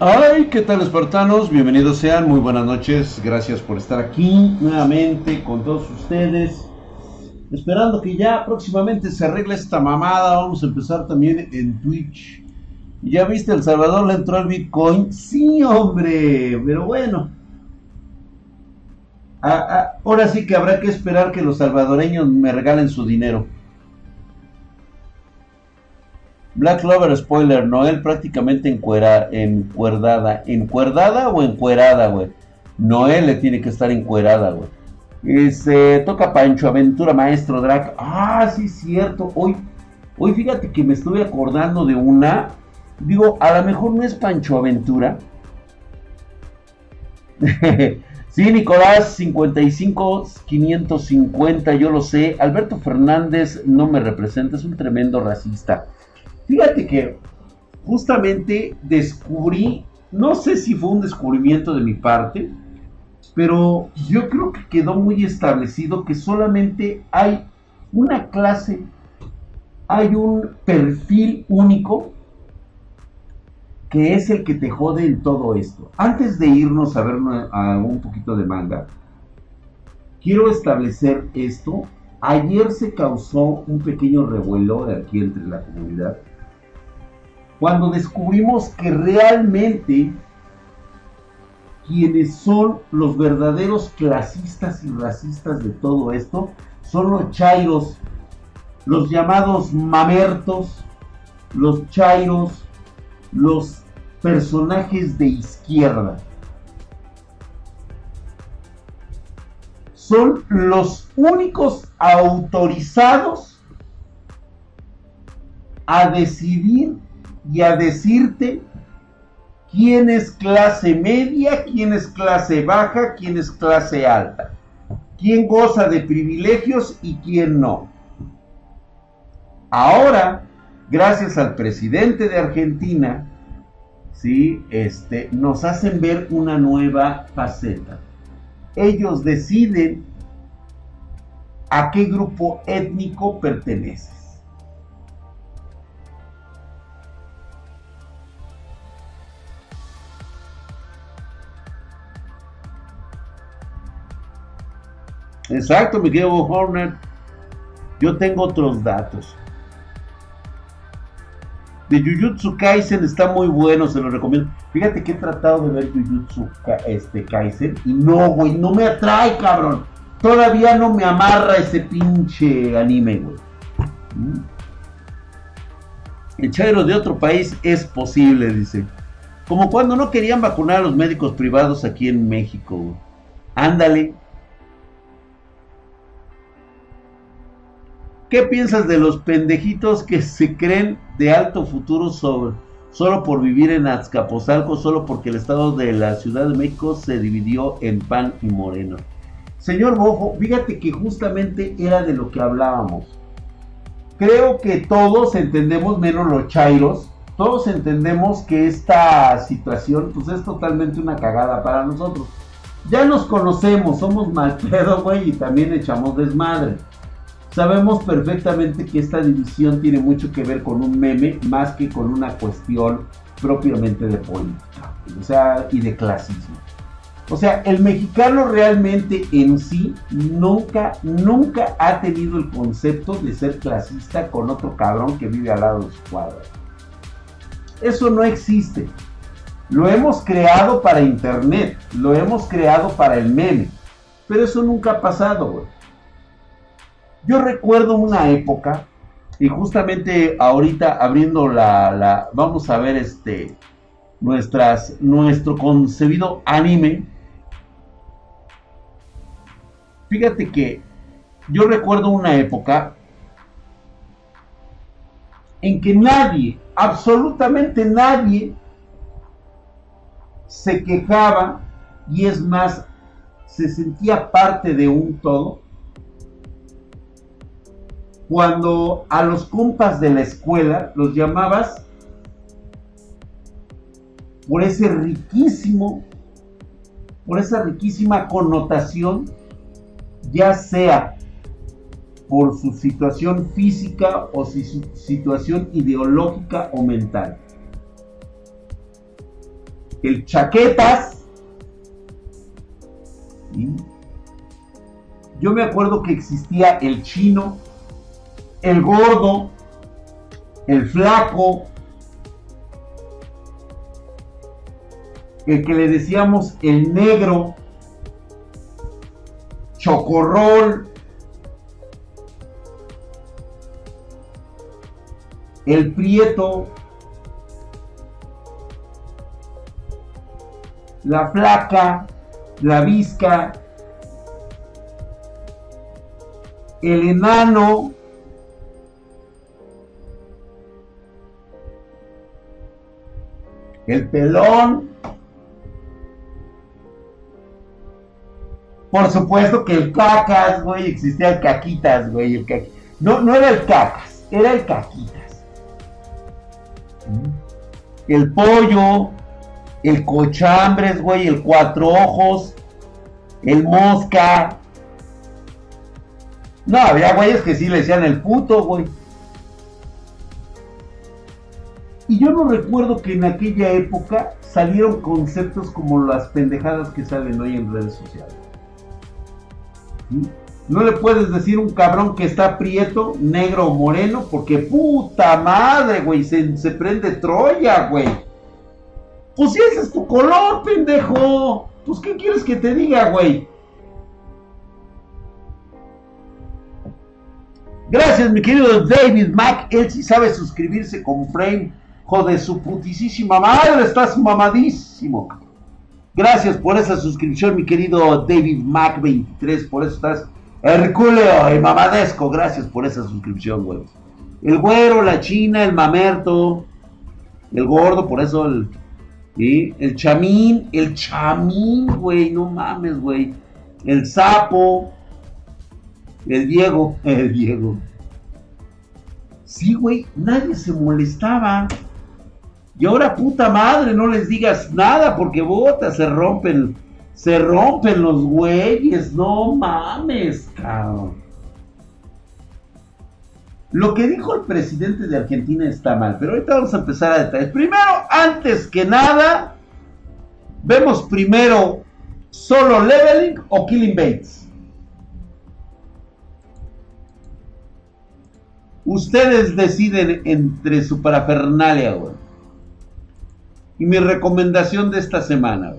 Ay, ¿qué tal espartanos? Bienvenidos sean, muy buenas noches, gracias por estar aquí nuevamente con todos ustedes. Esperando que ya próximamente se arregle esta mamada, vamos a empezar también en Twitch. ¿Ya viste El Salvador le entró al Bitcoin? Sí, hombre, pero bueno. Ah, ah, ahora sí que habrá que esperar que los salvadoreños me regalen su dinero. Black Clover spoiler, Noel prácticamente encuera, encuerdada. ¿Encuerdada o encuerada, güey? Noel le tiene que estar encuerada, güey. Este, toca Pancho Aventura, Maestro Drac. Ah, sí, cierto. Hoy, hoy fíjate que me estuve acordando de una. Digo, a lo mejor no es Pancho Aventura. sí, Nicolás, 55, 550, yo lo sé. Alberto Fernández no me representa, es un tremendo racista. Fíjate que justamente descubrí, no sé si fue un descubrimiento de mi parte, pero yo creo que quedó muy establecido que solamente hay una clase, hay un perfil único que es el que te jode en todo esto. Antes de irnos a ver a un poquito de manga, quiero establecer esto. Ayer se causó un pequeño revuelo aquí entre la comunidad cuando descubrimos que realmente quienes son los verdaderos clasistas y racistas de todo esto son los chairos, los llamados mamertos, los chairos, los personajes de izquierda. Son los únicos autorizados a decidir y a decirte quién es clase media, quién es clase baja, quién es clase alta, quién goza de privilegios y quién no. Ahora, gracias al presidente de Argentina, ¿sí? este, nos hacen ver una nueva faceta. Ellos deciden a qué grupo étnico pertenece. Exacto, mi querido Horner. Yo tengo otros datos. De Jujutsu Kaisen está muy bueno, se lo recomiendo. Fíjate que he tratado de ver Jujutsu este, Kaisen y no, güey, no me atrae, cabrón. Todavía no me amarra ese pinche anime, güey. ¿Mm? El chairo de otro país es posible, dice. Como cuando no querían vacunar a los médicos privados aquí en México. Ándale, ¿Qué piensas de los pendejitos que se creen de alto futuro sobre, solo por vivir en Azcapotzalco, solo porque el estado de la Ciudad de México se dividió en pan y moreno? Señor Bojo, fíjate que justamente era de lo que hablábamos. Creo que todos entendemos, menos los chairos, todos entendemos que esta situación pues es totalmente una cagada para nosotros. Ya nos conocemos, somos mal pedo, güey, y también echamos desmadre. Sabemos perfectamente que esta división tiene mucho que ver con un meme más que con una cuestión propiamente de política, o sea, y de clasismo. O sea, el mexicano realmente en sí nunca, nunca ha tenido el concepto de ser clasista con otro cabrón que vive al lado de su cuadra. Eso no existe. Lo hemos creado para internet, lo hemos creado para el meme, pero eso nunca ha pasado, güey. Yo recuerdo una época, y justamente ahorita abriendo la, vamos a ver este, nuestras, nuestro concebido anime. Fíjate que yo recuerdo una época en que nadie, absolutamente nadie, se quejaba y es más, se sentía parte de un todo cuando a los compas de la escuela los llamabas por ese riquísimo, por esa riquísima connotación, ya sea por su situación física o su situación ideológica o mental. el chaquetas. Yo me acuerdo que existía el chino, el gordo, el flaco, el que le decíamos el negro, chocorrol, el prieto, la flaca, la visca, el enano, el pelón, por supuesto que el cacas, güey, existía el caquitas, güey, el no, no era el cacas, era el caquitas. El pollo, el cochambres, güey, el cuatro ojos, el mosca. No, había güeyes que sí le decían el puto, güey. Y yo no recuerdo que en aquella época salieron conceptos como las pendejadas que salen hoy en redes sociales. No le puedes decir un cabrón que está prieto, negro o moreno, porque puta madre, güey, se, se prende Troya, güey. Pues si ese es tu color, pendejo. Pues ¿qué quieres que te diga, güey? Gracias, mi querido David Mack. Él sí sabe suscribirse con Frame. Joder, su putisísima madre, estás mamadísimo. Gracias por esa suscripción, mi querido David Mac 23. Por eso estás Herculeo y mamadesco. Gracias por esa suscripción, güey. El güero, la china, el mamerto, el gordo, por eso el ¿sí? El chamín, el chamín, güey, no mames, güey. El sapo, el Diego, el Diego. Sí, güey, nadie se molestaba. Y ahora, puta madre, no les digas nada porque bota, se rompen, se rompen los güeyes, no mames, cabrón. Lo que dijo el presidente de Argentina está mal, pero ahorita vamos a empezar a detalles. Primero, antes que nada, vemos primero solo leveling o killing baits. Ustedes deciden entre su parafernalia, güey. Mi recomendación de esta semana.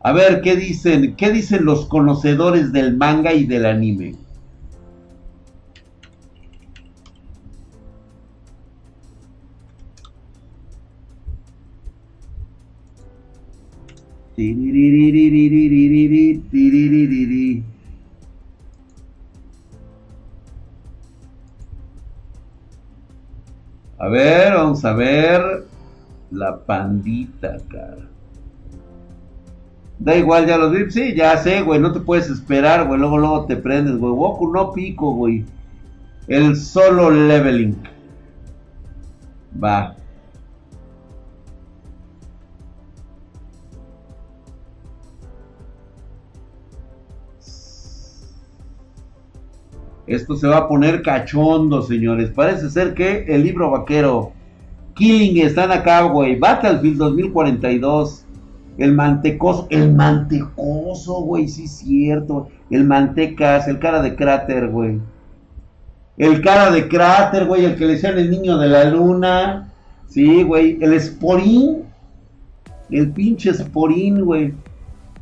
A ver, ¿qué dicen? ¿Qué dicen los conocedores del manga y del anime? A ver, vamos a ver. La pandita, cara. Da igual, ya los vi. Sí, ya sé, güey. No te puedes esperar, güey. Luego, luego te prendes, güey. Goku no pico, güey. El solo leveling. Va. Esto se va a poner cachondo, señores. Parece ser que el libro vaquero Killing están acá, güey. Battlefield 2042. El mantecoso. El mantecoso, güey. Sí, es cierto. El mantecas. El cara de cráter, güey. El cara de cráter, güey. El que le decían el niño de la luna. Sí, güey. El esporín. El pinche esporín, güey.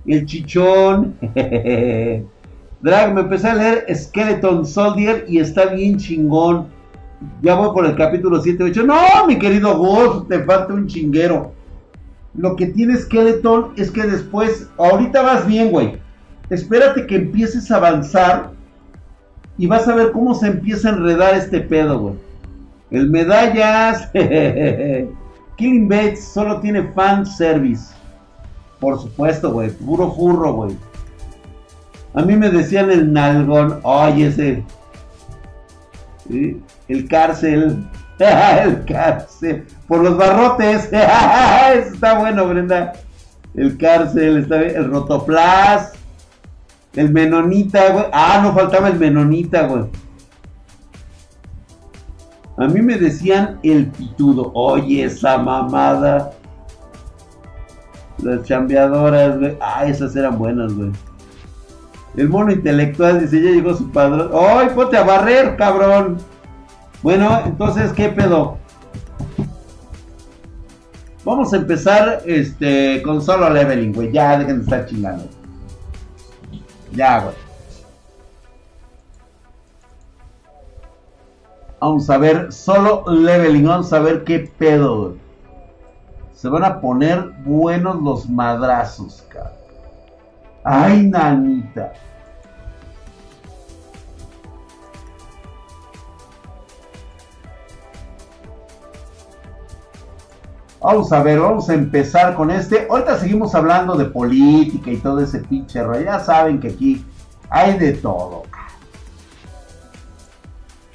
El chichón. Drag, me empecé a leer Skeleton Soldier y está bien chingón. Ya voy por el capítulo 7 8. No, mi querido Ghost, te falta un chinguero. Lo que tiene Skeleton es que después, ahorita vas bien, güey. Espérate que empieces a avanzar y vas a ver cómo se empieza a enredar este pedo, güey. El medallas. Killing Bates solo tiene fan service. Por supuesto, güey. Puro furro, güey. A mí me decían el nalgón. Ay, ese. El cárcel. el cárcel. Por los barrotes. está bueno, Brenda. El cárcel, está bien. El rotoplas. El menonita, güey. Ah, no faltaba el menonita, güey. A mí me decían el pitudo. Oye, esa mamada. Las chambeadoras, güey. Ah, esas eran buenas, güey. El mono intelectual dice, ya llegó su padrón. ¡Ay, ponte a barrer, cabrón! Bueno, entonces, ¿qué pedo? Vamos a empezar este, con solo leveling, güey. Ya, dejen de estar chingando. Ya, güey. Vamos a ver solo leveling. Vamos a ver qué pedo, güey. Se van a poner buenos los madrazos, cabrón. Ay, nanita. Vamos a ver, vamos a empezar con este. Ahorita seguimos hablando de política y todo ese pinche rollo. Ya saben que aquí hay de todo.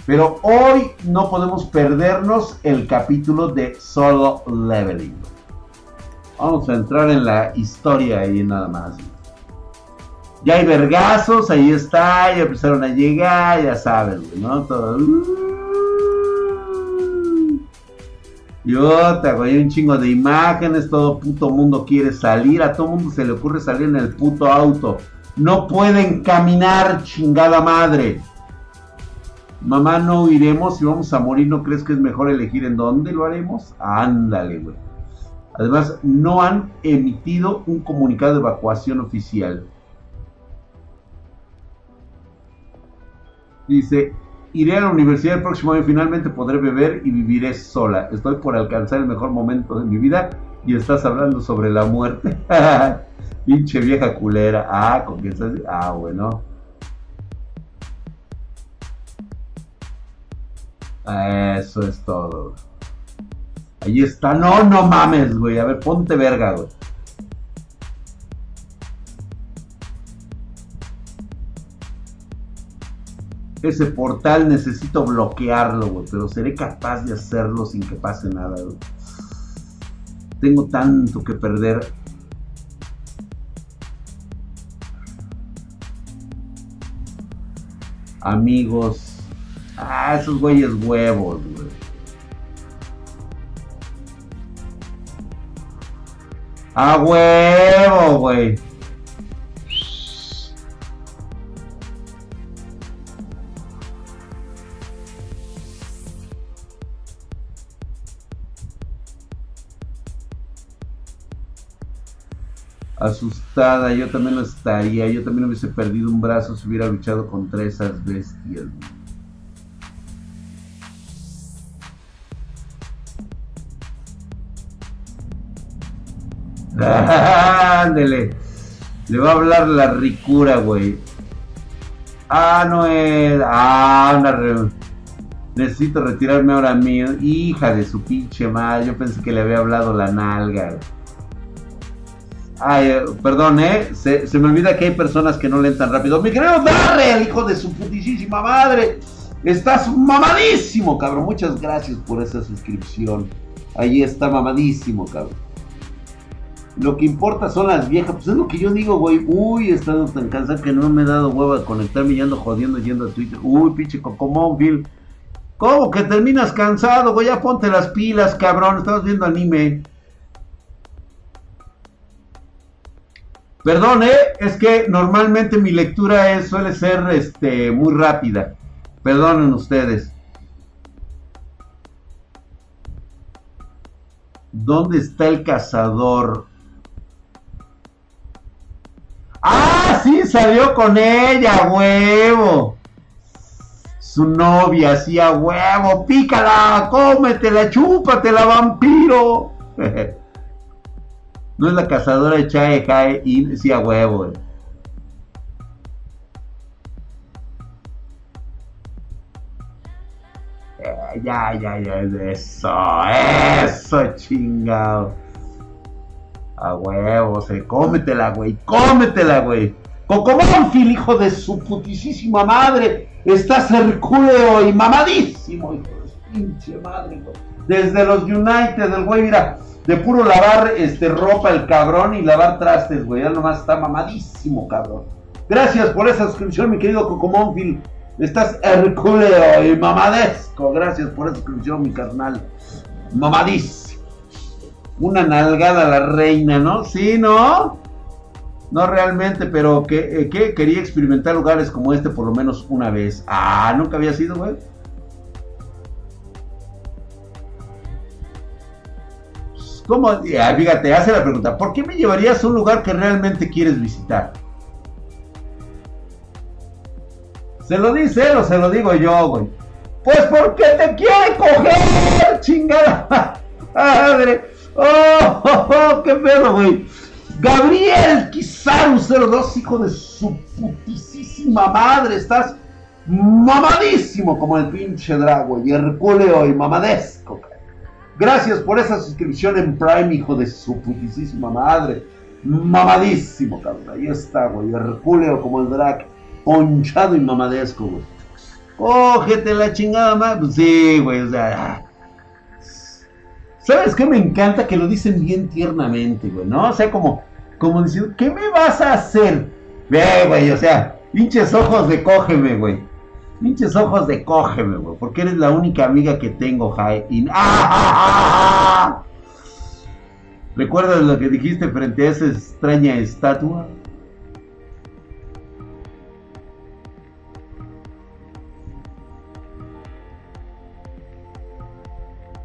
Pero hoy no podemos perdernos el capítulo de Solo Leveling. Vamos a entrar en la historia ahí nada más. Ya hay vergazos, ahí está, ya empezaron a llegar, ya saben, ¿no? Todo. Yo te hago un chingo de imágenes, todo puto mundo quiere salir, a todo mundo se le ocurre salir en el puto auto. No pueden caminar, chingada madre. Mamá, no iremos, si vamos a morir, ¿no crees que es mejor elegir en dónde lo haremos? Ándale, güey. Además, no han emitido un comunicado de evacuación oficial. Dice, Iré a la universidad el próximo año, finalmente podré beber y viviré sola. Estoy por alcanzar el mejor momento de mi vida y estás hablando sobre la muerte. Pinche vieja culera. Ah, con quién estás. Ah, bueno. Eso es todo. Ahí está. No, no mames, güey. A ver, ponte verga, güey. Ese portal necesito bloquearlo, güey, pero seré capaz de hacerlo sin que pase nada. Tengo tanto que perder. Amigos. Ah, esos güeyes huevos, güey. A huevo, güey. Asustada, yo también lo estaría, yo también hubiese perdido un brazo si hubiera luchado contra esas bestias. Ándele. Le va a hablar la ricura, güey. Ah, no es. Ah, una Necesito retirarme ahora mío. Hija de su pinche madre. Yo pensé que le había hablado la nalga. Ay, perdón, ¿eh? Se, me olvida que hay personas que no leen tan rápido. Mi querido Darrell, hijo de su putísima madre. Estás mamadísimo, cabrón. Muchas gracias por esa suscripción. Ahí está mamadísimo, cabrón. Lo que importa son las viejas. Pues es lo que yo digo, güey. Uy, he estado tan cansado que no me he dado huevo a conectarme y jodiendo yendo a Twitter. Uy, pinche cocomón, Phil. ¿Cómo que terminas cansado, güey? Ya ponte las pilas, cabrón. Estamos viendo anime. Perdón, ¿eh? es que normalmente mi lectura suele ser este, muy rápida. Perdonen ustedes. ¿Dónde está el cazador? ¡Ah! Sí, salió con ella, huevo. Su novia, sí, a huevo. Pícala, cómetela, chúpatela, vampiro. No es la cazadora de Chae Jae y sí a huevo, eh, ya, ya, ya, eso, eso, chingado. A huevo, se cómetela, güey, cómetela, güey. Cocomónfil, hijo de su putísima madre. Estás hercúleo y mamadísimo, hijo de su pinche madre, güey. Desde los United, el güey, mira, de puro lavar este, ropa el cabrón y lavar trastes, güey. Ya nomás está mamadísimo, cabrón. Gracias por esa suscripción, mi querido Cocomónfil. Estás hercúleo y mamadesco. Gracias por esa suscripción, mi carnal. Mamadísimo. Una nalgada la reina, ¿no? Sí, ¿no? No realmente, pero que, eh, que quería experimentar lugares como este por lo menos una vez. Ah, nunca había sido, güey. ¿Cómo? Ah, fíjate, hace la pregunta, ¿por qué me llevarías a un lugar que realmente quieres visitar? ¿Se lo dice él o se lo digo yo, güey? Pues porque te quiere coger, chingada madre. Oh, oh, oh qué pedo, güey. Gabriel Kizaru 02, hijo de su putísima madre. Estás mamadísimo como el pinche Drago y Herculeo y mamadesco. Gracias por esa suscripción en Prime, hijo de su putísima madre. Mamadísimo, cabrón. Ahí está, güey. Herculeo como el drag. Ponchado y mamadesco, güey. Cógete la chingada más. Pues sí, güey. O sea. ¿Sabes qué me encanta? Que lo dicen bien tiernamente, güey, ¿no? O sea, como, como diciendo, ¿qué me vas a hacer? Ve, güey, o sea, pinches ojos de cógeme, güey. Pinches ojos de cógeme, güey. Porque eres la única amiga que tengo, Jai. Y... ¡Ah, ah, ah, ¿Recuerdas lo que dijiste frente a esa extraña estatua?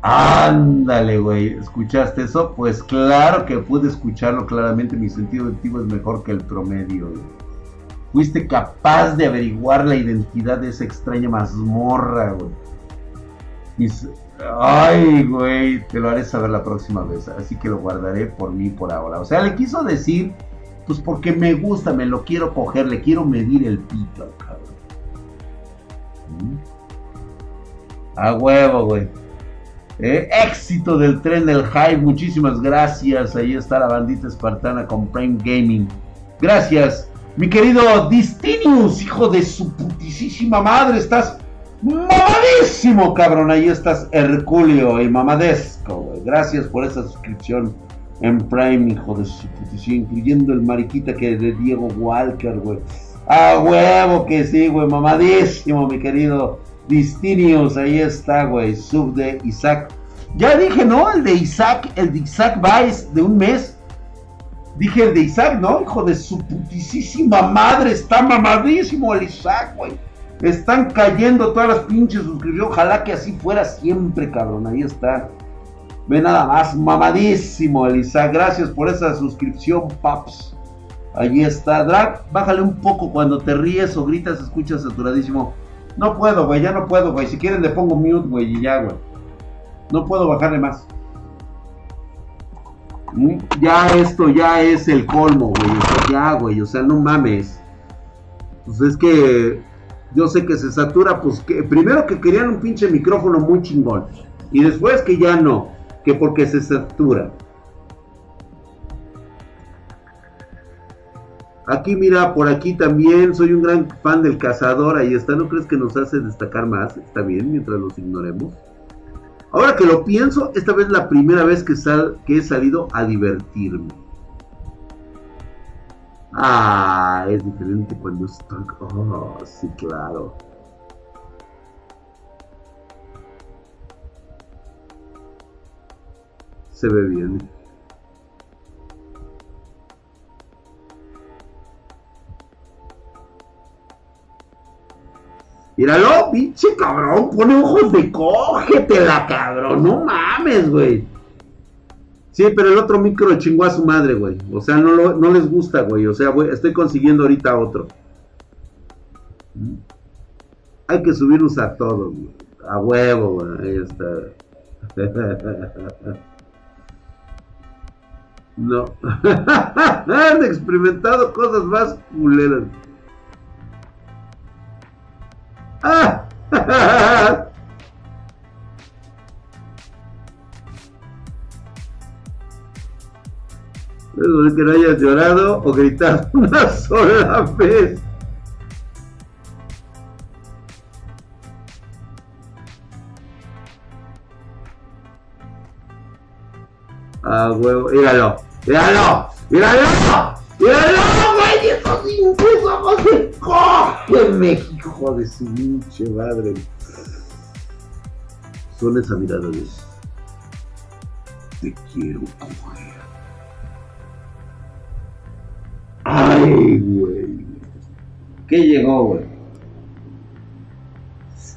Ándale, güey. ¿Escuchaste eso? Pues claro que pude escucharlo claramente. Mi sentido auditivo es mejor que el promedio. Fuiste capaz de averiguar la identidad de esa extraña mazmorra, güey. Ay, güey, te lo haré saber la próxima vez. Así que lo guardaré por mí por ahora. O sea, le quiso decir, pues porque me gusta, me lo quiero coger, le quiero medir el pito, cabrón. ¿Mm? A huevo, güey. Eh, éxito del tren del hype, muchísimas gracias. Ahí está la bandita espartana con Prime Gaming. Gracias, mi querido Distinius, hijo de su putísima madre. Estás mamadísimo, cabrón. Ahí estás, Herculeo y mamadesco, Gracias por esa suscripción en Prime, hijo de su putísima, incluyendo el mariquita que de Diego Walker, güey. A huevo que sí, güey, mamadísimo, mi querido Distinius, ahí está, güey. Sub de Isaac. Ya dije, ¿no? El de Isaac, el de Isaac Vice de un mes. Dije el de Isaac, ¿no? Hijo de su putísima madre. Está mamadísimo el Isaac, güey. Están cayendo todas las pinches suscripciones. Ojalá que así fuera siempre, cabrón. Ahí está. Ve nada más, mamadísimo el Isaac. Gracias por esa suscripción, paps. Ahí está. Drag, bájale un poco cuando te ríes o gritas, escuchas saturadísimo. No puedo, güey, ya no puedo, güey. Si quieren le pongo mute, güey, y ya, güey. No puedo bajarle más. Ya esto ya es el colmo, güey. O sea, ya, güey. O sea, no mames. Pues es que yo sé que se satura, pues que primero que querían un pinche micrófono muy chingón. Y después que ya no. Que porque se satura. Aquí mira, por aquí también soy un gran fan del cazador, ahí está, ¿no crees que nos hace destacar más? Está bien, mientras los ignoremos. Ahora que lo pienso, esta vez la primera vez que, que he salido a divertirme. Ah, es diferente cuando estoy... Oh, sí, claro. Se ve bien. Míralo, pinche cabrón, pone ojos de cógetela, cabrón, no mames, güey. Sí, pero el otro micro chingó a su madre, güey. O sea, no, no les gusta, güey. O sea, estoy consiguiendo ahorita otro. ¿Mm? Hay que subirnos a todos, güey. A huevo, güey. Ahí está. no. Han experimentado cosas más culeras. que no hayas llorado o gritado una sola vez. Ah, huevo, míralo, míralo, míralo. No, güey, esos se cogen, hijo de su pinche madre. Son esa mirada te quiero coger. Ay, güey. ¿Qué llegó, güey?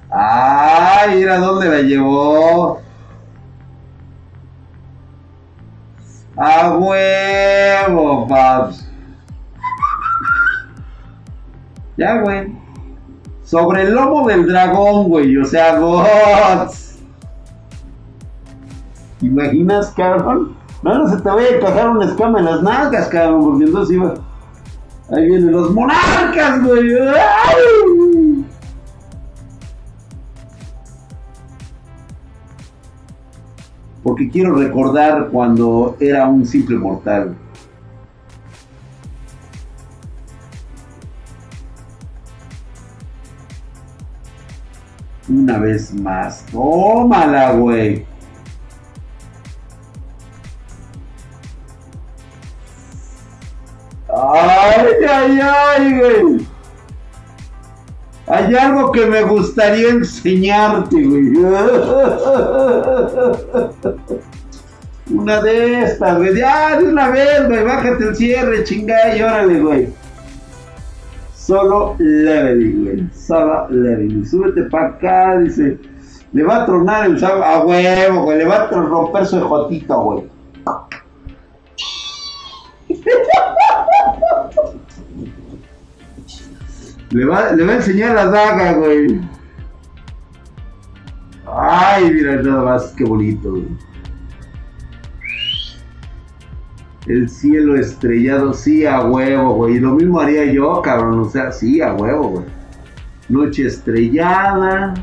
Ay, mira dónde la llevó. A huevo, paps. Ya, güey. Sobre el lomo del dragón, güey. O sea, gods. ¿Imaginas, cabrón? No, se te vaya a encajar una escama en las nalgas, cabrón, porque entonces iba. Ahí vienen los monarcas, güey. Porque quiero recordar cuando era un simple mortal. Una vez más. Tómala, güey. Ay, ay, ay, güey. Hay algo que me gustaría enseñarte, güey. Una de estas, güey. Ya, de una vez, güey. Bájate el cierre, chingada y órale, güey. Solo leveling, güey. Solo leveling. Súbete para acá, dice. Le va a tronar el sábado. A huevo, güey. Le va a romper su ejotito, güey. Le va, le va a enseñar la daga, güey. Ay, mira nada más, qué bonito, güey. El cielo estrellado, sí, a huevo, güey. Y lo mismo haría yo, cabrón. O sea, sí, a huevo, güey. Noche estrellada.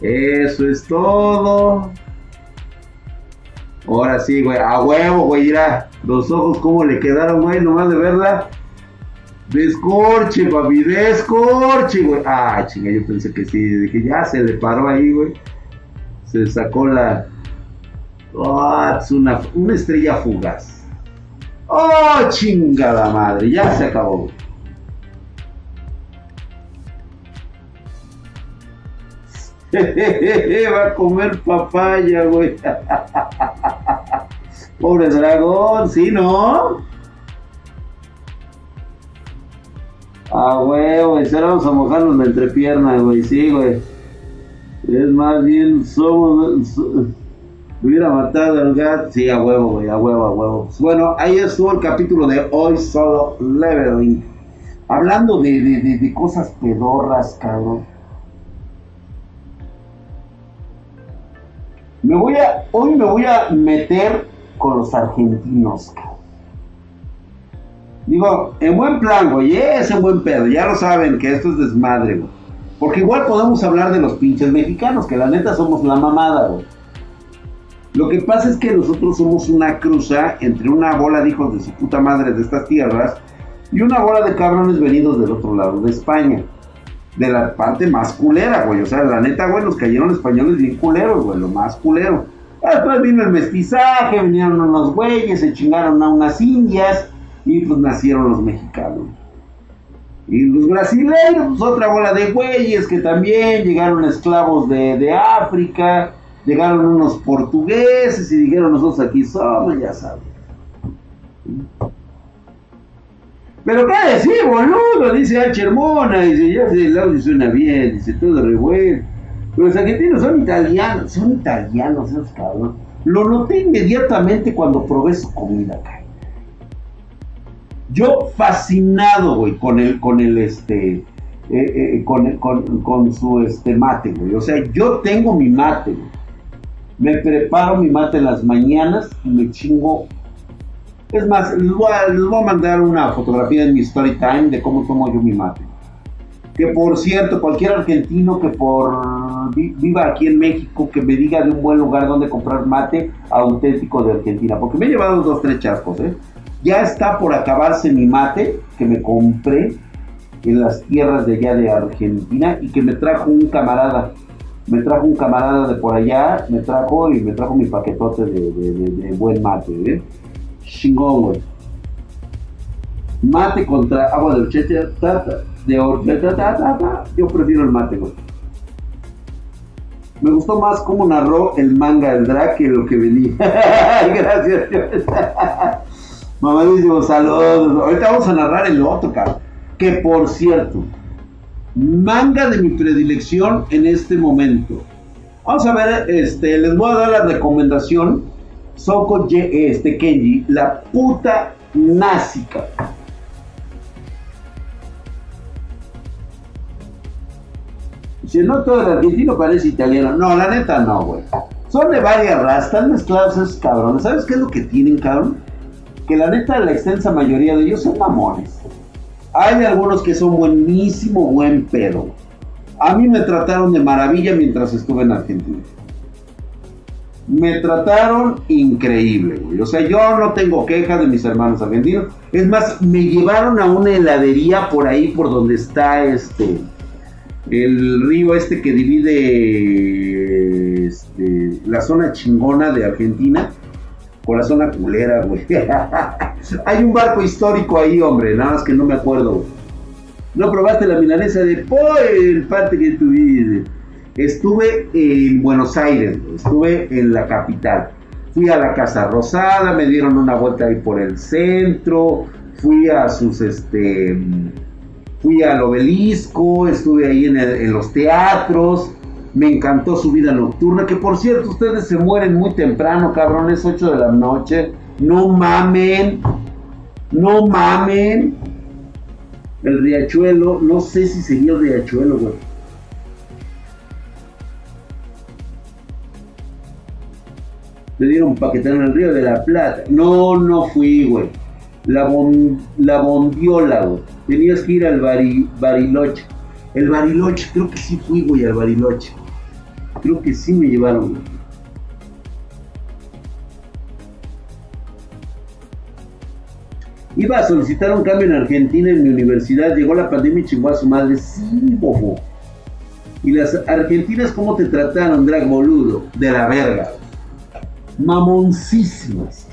Eso es todo. Ahora sí, güey. A huevo, güey. Mira los ojos cómo le quedaron, güey. Nomás de verla. Descorche, papi, descorche, güey. Ah, chinga, yo pensé que sí. Dije, ya se le paró ahí, güey. Se sacó la. Oh, es una, una estrella fugaz. Oh, chingada madre, ya se acabó. Va a comer papaya, güey. Pobre dragón, ¿sí, no? Ah, huevo, y ahora vamos a mojarnos la entrepierna, güey, sí, güey. Es más bien, somos... hubiera matado al gato. Sí, a huevo, güey, a huevo, a huevo. Bueno, ahí estuvo el capítulo de hoy, solo leveling. Hablando de, de, de, cosas pedorras, cabrón. Me voy a, hoy me voy a meter con los argentinos, cabrón. Digo, en buen plan, güey, es en buen pedo. Ya lo saben que esto es desmadre, güey. Porque igual podemos hablar de los pinches mexicanos, que la neta somos la mamada, güey. Lo que pasa es que nosotros somos una cruza entre una bola de hijos de su puta madre de estas tierras y una bola de cabrones venidos del otro lado de España. De la parte más culera, güey. O sea, la neta, güey, nos cayeron españoles bien culeros, güey, lo más culero. Después vino el mestizaje, vinieron unos güeyes, se chingaron a unas indias y pues nacieron los mexicanos. Y los brasileños, pues otra bola de güeyes que también llegaron esclavos de, de África, llegaron unos portugueses y dijeron nosotros aquí somos, ya saben. Pero qué decir, boludo, dice H. Hermona, dice, ya sé, el audio suena bien, dice todo re bueno. Pero los argentinos son italianos, son italianos esos cabrones. Lo noté inmediatamente cuando probé su comida, acá. Yo fascinado, güey, con el, con el, este, eh, eh, con, con, con, su, este, mate, güey. O sea, yo tengo mi mate, güey. Me preparo mi mate en las mañanas y me chingo. Es más, les voy, a, mandar una fotografía en mi story time de cómo tomo yo mi mate. Que por cierto, cualquier argentino que por viva aquí en México, que me diga de un buen lugar donde comprar mate auténtico de Argentina. Porque me he llevado dos, tres chascos, ¿eh? Ya está por acabarse mi mate que me compré en las tierras de allá de Argentina y que me trajo un camarada. Me trajo un camarada de por allá, me trajo y me trajo mi paquetote de, buen mate, ¿eh? Chingón, güey. Mate contra agua de horchata, tata, de horchata, yo prefiero el mate, güey. Me gustó más cómo narró el manga del drag que lo que venía. Gracias, Mamadísimo, saludos. Ahorita vamos a narrar el otro, cabrón. Que por cierto, manga de mi predilección en este momento. Vamos a ver, este, les voy a dar la recomendación. Soko este, Kenji, la puta násica. Si no todo el argentino parece italiano. No, la neta no, güey. Son de varias razas, están mezclados esos cabrones. ¿Sabes qué es lo que tienen, cabrón? Que la neta, la extensa mayoría de ellos son mamones. Hay algunos que son buenísimo buen pedo. A mí me trataron de maravilla mientras estuve en Argentina. Me trataron increíble, güey. O sea, yo no tengo quejas de mis hermanos argentinos. Es más, me llevaron a una heladería por ahí, por donde está este el río este que divide este, la zona chingona de Argentina con la zona culera, güey. Hay un barco histórico ahí, hombre, nada más que no me acuerdo. No probaste la milanesa de el parte que tuviste. Estuve en Buenos Aires, estuve en la capital. Fui a la Casa Rosada, me dieron una vuelta ahí por el centro, fui a sus este fui al obelisco, estuve ahí en, los teatros, me encantó su vida nocturna, que por cierto, ustedes se mueren muy temprano, cabrones, 8 de la noche, no mamen, no mamen. El riachuelo, no sé si seguía el riachuelo, güey. Me dieron paquetón en el río de la Plata. No, no fui, güey. La, la bondiola, güey tenías que ir al Bariloche. El Bariloche, creo que sí fui, güey, al Bariloche. Creo que sí me llevaron, Iba a solicitar un cambio en Argentina en mi universidad, llegó la pandemia y chingó a su madre. Sí, bobo. Y las argentinas, ¿cómo te trataron, drag boludo? De la verga. Mamoncísimas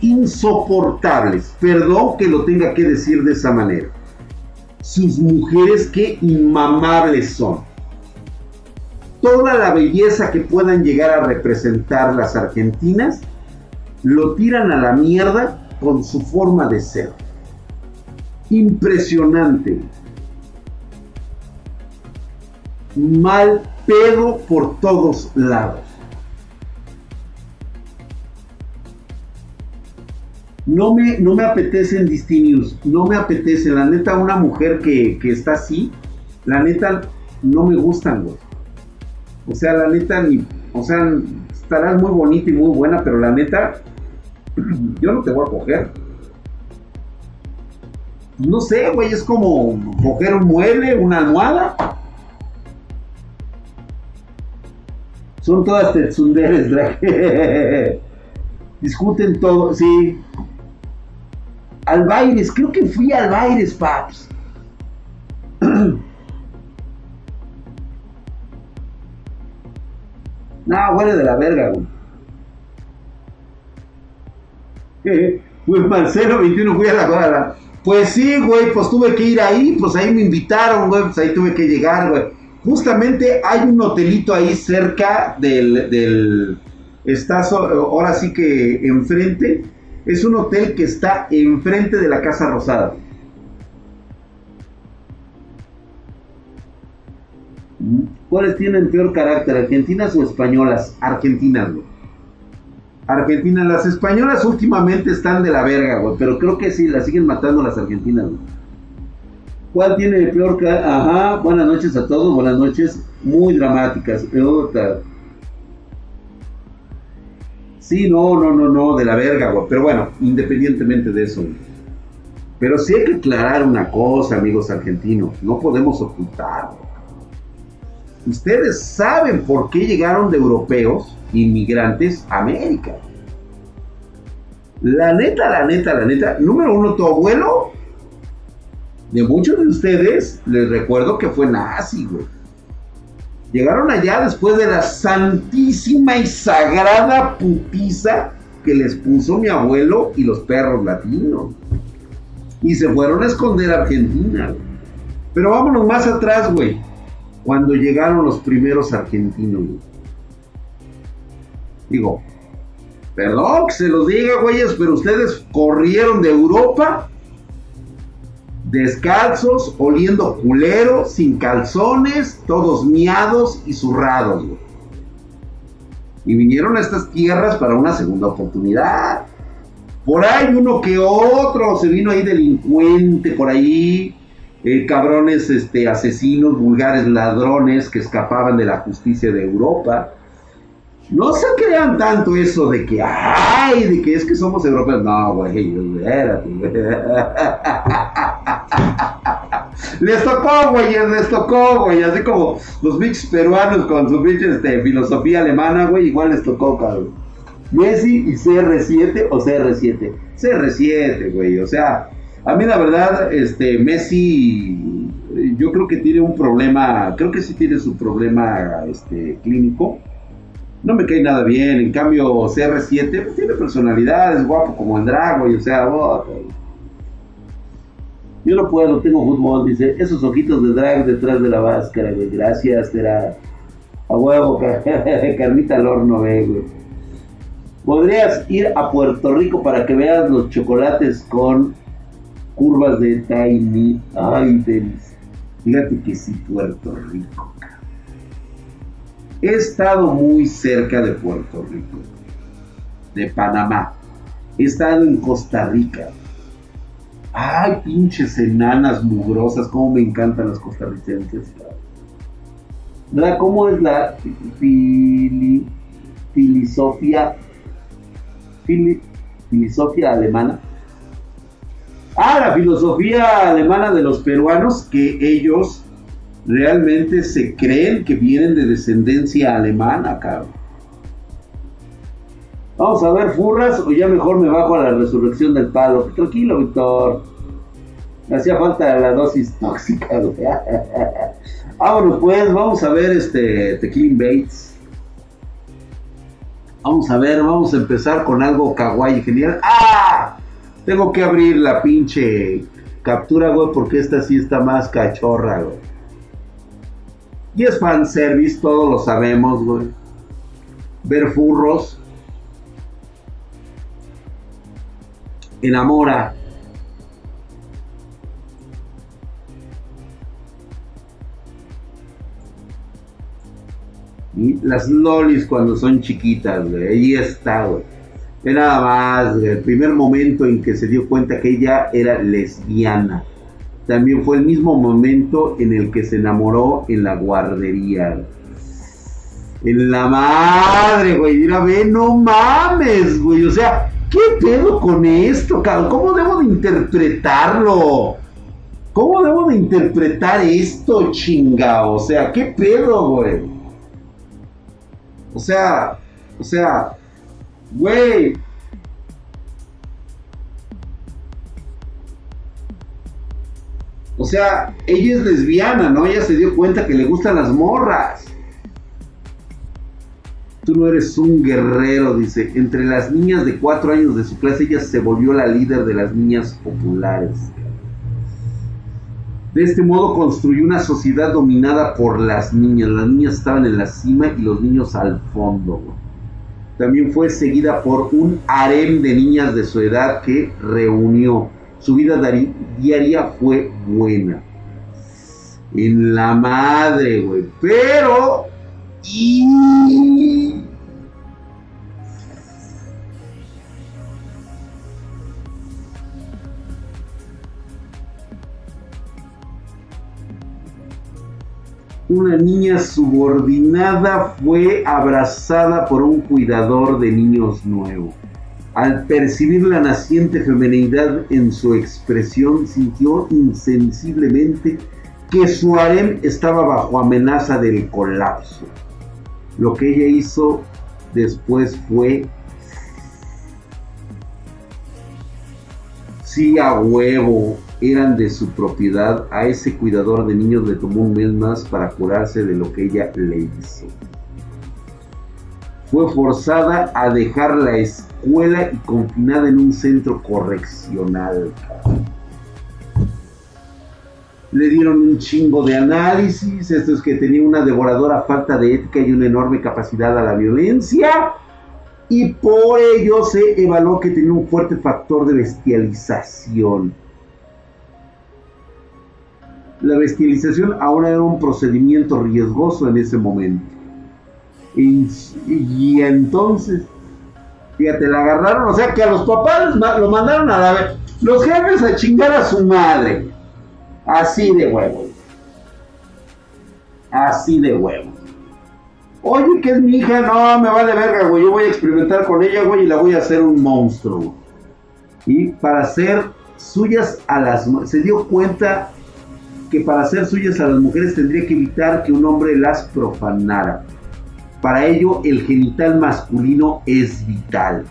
insoportables. Perdón que lo tenga que decir de esa manera. Sus mujeres qué inmamables son. Toda la belleza que puedan llegar a representar las argentinas, lo tiran a la mierda con su forma de ser. Impresionante. Mal pedo por todos lados. no me, no me apetecen Distinius, no me apetece, la neta, una mujer que, está así, la neta, no me gustan, güey. O sea, la neta, ni, o sea, estarás muy bonita y muy buena, pero la neta, yo no te voy a coger. No sé, güey, es como coger un mueble, una almohada. Son todas tetsunderes, Discuten todo, sí. Albaires, creo que fui a Albaires, paps. no, huele de la verga, güey. Pues Marcelo 21 fui a la cuadra. Pues sí, güey, pues tuve que ir ahí, pues ahí me invitaron, güey, pues ahí tuve que llegar, güey. Justamente hay un hotelito ahí cerca del, del, está ahora sí que enfrente, es un hotel que está enfrente de la Casa Rosada. ¿Cuáles tienen peor carácter, argentinas o españolas? Argentinas, güey. Argentinas, las españolas últimamente están de la verga, güey, pero creo que sí, las siguen matando las argentinas, güey. ¿Cuál tiene peor carácter? Ajá, buenas noches a todos, buenas noches, muy dramáticas. Sí, no, no, no, no, de la verga, güey. Pero bueno, independientemente de eso. Pero sí hay que aclarar una cosa, amigos argentinos. No podemos ocultarlo. Ustedes saben por qué llegaron de europeos, inmigrantes, a América. La neta, la neta, la neta. Número uno, tu abuelo. De muchos de ustedes, les recuerdo que fue nazi, güey. Llegaron allá después de la santísima y sagrada putiza que les puso mi abuelo y los perros latinos. Y se fueron a esconder a Argentina. Pero vámonos más atrás, güey. Cuando llegaron los primeros argentinos. Digo, perdón que se los diga, güeyes, pero ustedes corrieron de Europa descalzos, oliendo culero, sin calzones, todos miados y zurrados. Y vinieron a estas tierras para una segunda oportunidad. Por ahí uno que otro se vino ahí delincuente, por ahí eh, cabrones, este, asesinos, vulgares ladrones que escapaban de la justicia de Europa. No se crean tanto eso de que, ay, de que es que somos europeos. No, güey, espérate, Les tocó, güey, les tocó, güey. Así como los bichos peruanos con su pinche este, filosofía alemana, güey, igual les tocó, cabrón. Messi y CR7 o CR7. CR7, güey. O sea, a mí la verdad, este, Messi, yo creo que tiene un problema, creo que sí tiene su problema este, clínico. No me cae nada bien. En cambio, CR7 pues, tiene personalidad, es guapo como el Drago, y o sea, oh, yo no puedo, tengo fútbol, dice, esos ojitos de drag detrás de la máscara, güey, gracias, será a huevo, carnita al horno, güey. Podrías ir a Puerto Rico para que veas los chocolates con curvas de Tiny. Ay. Fíjate que sí, Puerto Rico. He estado muy cerca de Puerto Rico, de Panamá. He estado en Costa Rica. Ay, pinches enanas mugrosas, cómo me encantan las costarricenses. ¿Verdad? ¿Cómo es la filosofía filosofía alemana? Ah, la filosofía alemana de los peruanos que ellos realmente se creen que vienen de descendencia alemana, cabrón. Vamos a ver, furras, o ya mejor me bajo a la resurrección del palo. Tranquilo, Víctor. Me hacía falta la dosis tóxica, Vámonos pues, vamos a ver este Tequila Bates. Vamos a ver, vamos a empezar con algo kawaii genial. ¡Ah! Tengo que abrir la pinche captura, güey, porque esta sí está más cachorra, güey. Y es fanservice, todos lo sabemos, güey. Ver furros enamora. Y las lolis cuando son chiquitas, güey. Ahí está, güey. Ve nada más, el primer momento en que se dio cuenta que ella era lesbiana. También fue el mismo momento en el que se enamoró en la guardería. En la madre, güey. Mira, ve, no mames, güey. O sea, ¿Qué pedo con esto, cabrón? ¿Cómo debo de interpretarlo? ¿Cómo debo de interpretar esto, chinga? O sea, ¿qué pedo, güey? O sea, o sea, güey. O sea, ella es lesbiana, ¿no? Ella se dio cuenta que le gustan las morras tú no eres un guerrero, dice. Entre las niñas de cuatro años de su clase, ella se volvió la líder de las niñas populares. De este modo construyó una sociedad dominada por las niñas. Las niñas estaban en la cima y los niños al fondo. También fue seguida por un harem de niñas de su edad que reunió. Su vida diaria fue buena. En la madre, güey. Pero... una niña subordinada fue abrazada por un cuidador de niños nuevo. Al percibir la naciente femenidad en su expresión, sintió insensiblemente que su harem estaba bajo amenaza del colapso. Lo que ella hizo después fue sí a huevo eran de su propiedad, a ese cuidador de niños le tomó un mes más para curarse de lo que ella le hizo. Fue forzada a dejar la escuela y confinada en un centro correccional. Le dieron un chingo de análisis. Esto es que tenía una devoradora falta de ética y una enorme capacidad a la violencia. Y por ello se evaluó que tenía un fuerte factor de bestialización. La bestialización ahora era un procedimiento riesgoso en ese momento. Y, entonces, fíjate, la agarraron, o sea que a los papás lo mandaron a la. Los jefes a chingar a su madre. Así de huevo. Así de huevo. Oye, que es mi hija, no, me vale verga, güey. Yo voy a experimentar con ella, güey, y la voy a hacer un monstruo. Y para hacer suyas a las se dio cuenta que para hacer suyas a las mujeres tendría que evitar que un hombre las profanara. Para ello, el genital masculino es vital.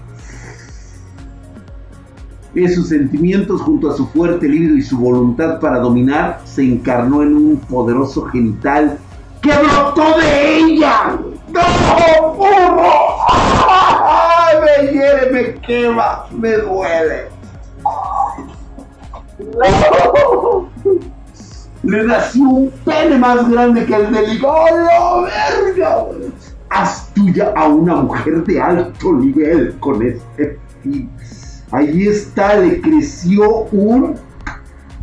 En sus sentimientos junto a su fuerte libido y su voluntad para dominar se encarnó en un poderoso genital que brotó de ella. ¡No, burro! Me hiere, me quema, me duele. Le nació un pene más grande que el del ¡Oh, verga! Haz tuya a una mujer de alto nivel con este fin. Ahí está, le creció un.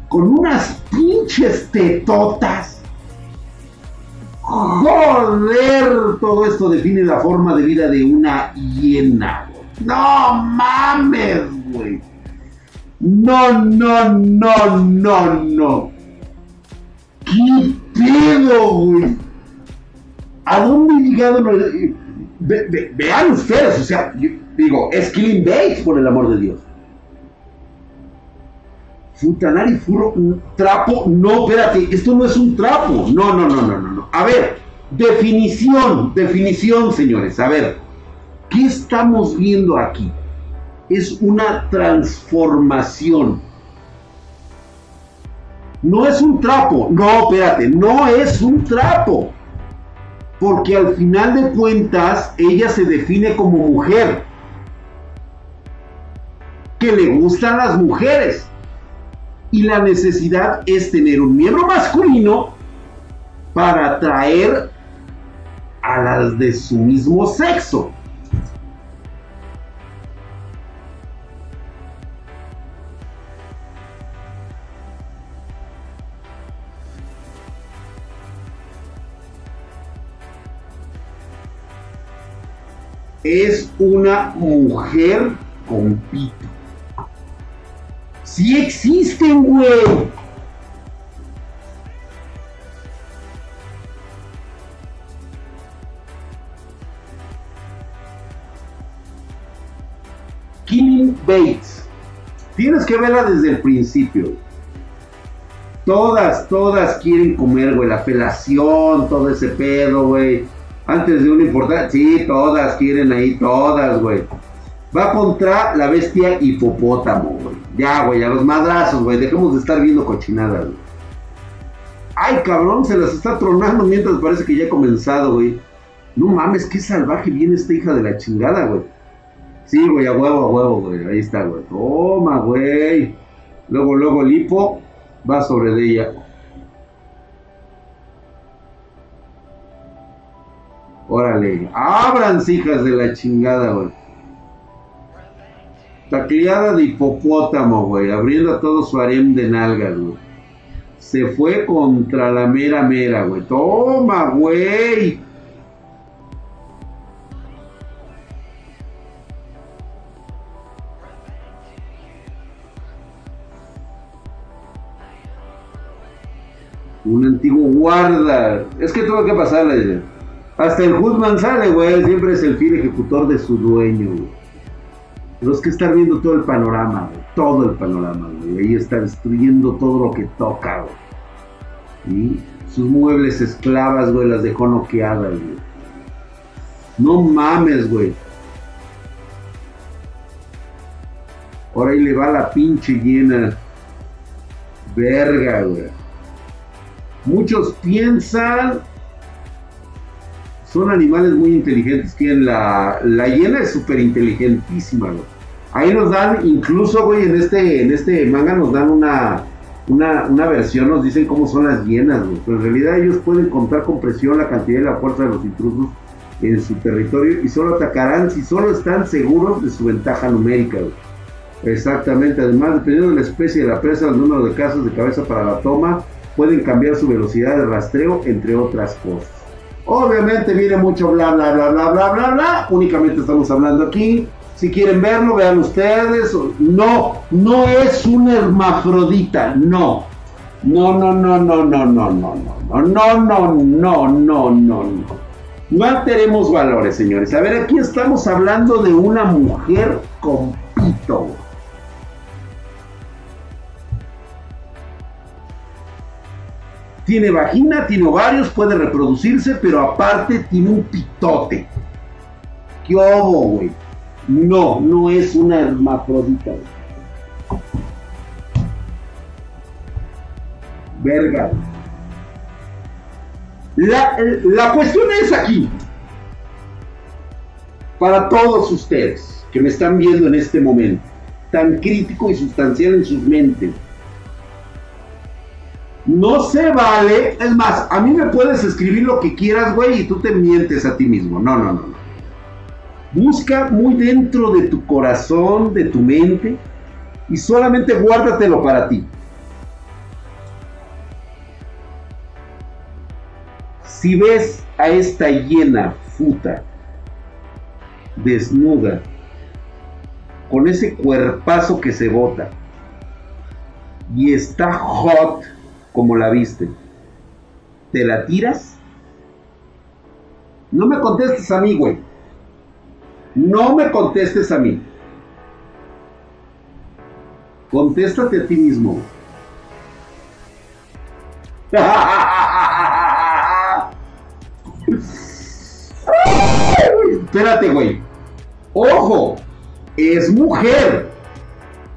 con unas pinches tetotas. Joder, todo esto define la forma de vida de una hiena. No mames, güey. No, no, no, no, no. ¿Qué pedo, güey? ¿A dónde he llegado? vean ustedes, o sea, digo, es Killing Bates, por el amor de Dios. Futanari Furro, un trapo. No, espérate, esto no es un trapo. No, no, no, no, no, no. A ver, definición, definición, señores. A ver, ¿qué estamos viendo aquí? Es una transformación. No es un trapo. No, espérate, no es un trapo. Porque al final de cuentas, ella se define como mujer. Que le gustan las mujeres y la necesidad es tener un miembro masculino para atraer a las de su mismo sexo. Es una mujer con pito. Sí existen, güey. Killing Bates. Tienes que verla desde el principio. Todas, todas quieren comer, güey. La felación, todo ese pedo, güey. Antes de una importante. Sí, todas quieren ahí, todas, güey. Va contra la bestia hipopótamo, güey. Ya, güey, a los madrazos, güey. Dejemos de estar viendo cochinadas, güey. Ay, cabrón, se las está tronando mientras parece que ya ha comenzado, güey. No mames, qué salvaje viene esta hija de la chingada, güey. Sí, güey, a huevo, a huevo, güey. Ahí está, güey. Toma, güey. Luego, luego el hipo va sobre ella. Órale. Abranse, hijas de la chingada, güey. Tacleada de hipopótamo, güey, abriendo a todo su harem de nalgas, güey. Se fue contra la mera mera, güey. Toma, güey. Un antiguo guarda. Es que tuvo que pasarle. Hasta el Guzmán sale, güey. Siempre es el fiel ejecutor de su dueño, güey. Los que están viendo todo el panorama, todo el panorama, güey. Ahí está destruyendo todo lo que toca, güey. Y sus muebles esclavas, güey, las dejó noqueadas, güey. No mames, güey. Ahora ahí le va la pinche llena. Verga, güey. Muchos piensan. Son animales muy inteligentes. Tienen la, la hiena es súper inteligentísima, güey. Ahí nos dan, incluso, güey, en este, en este manga nos dan una, una, una versión nos dicen cómo son las hienas, güey. Pero en realidad ellos pueden contar con presión la cantidad y la fuerza de los intrusos en su territorio y solo atacarán si solo están seguros de su ventaja numérica, güey. Exactamente, además, dependiendo de la especie de la presa, el número de casos de cabeza para la toma, pueden cambiar su velocidad de rastreo, entre otras cosas. Obviamente viene mucho bla bla bla bla bla bla bla. Únicamente estamos hablando aquí. Si quieren verlo, vean ustedes. No, no es una hermafrodita, no. No, no, no, no, no, no, no, no, no, no, no, no, no, no, no. No alteremos valores, señores. A ver, aquí estamos hablando de una mujer con pito. Tiene vagina, tiene ovarios, puede reproducirse, pero aparte tiene un pitote. ¿Qué obo, güey? No, no es una hermafrodita. Verga. La, la cuestión es aquí. Para todos ustedes que me están viendo en este momento, tan crítico y sustancial en sus mentes no se vale. Es más, a mí me puedes escribir lo que quieras, güey, y tú te mientes a ti mismo. No, no, no, no. Busca muy dentro de tu corazón, de tu mente, y solamente guárdatelo para ti. Si ves a esta hiena futa, desnuda, con ese cuerpazo que se bota, y está hot, como la viste, ¿te la tiras? No me contestes a mí, güey. No me contestes a mí. Contéstate a ti mismo. Espérate, güey. Ojo, es mujer.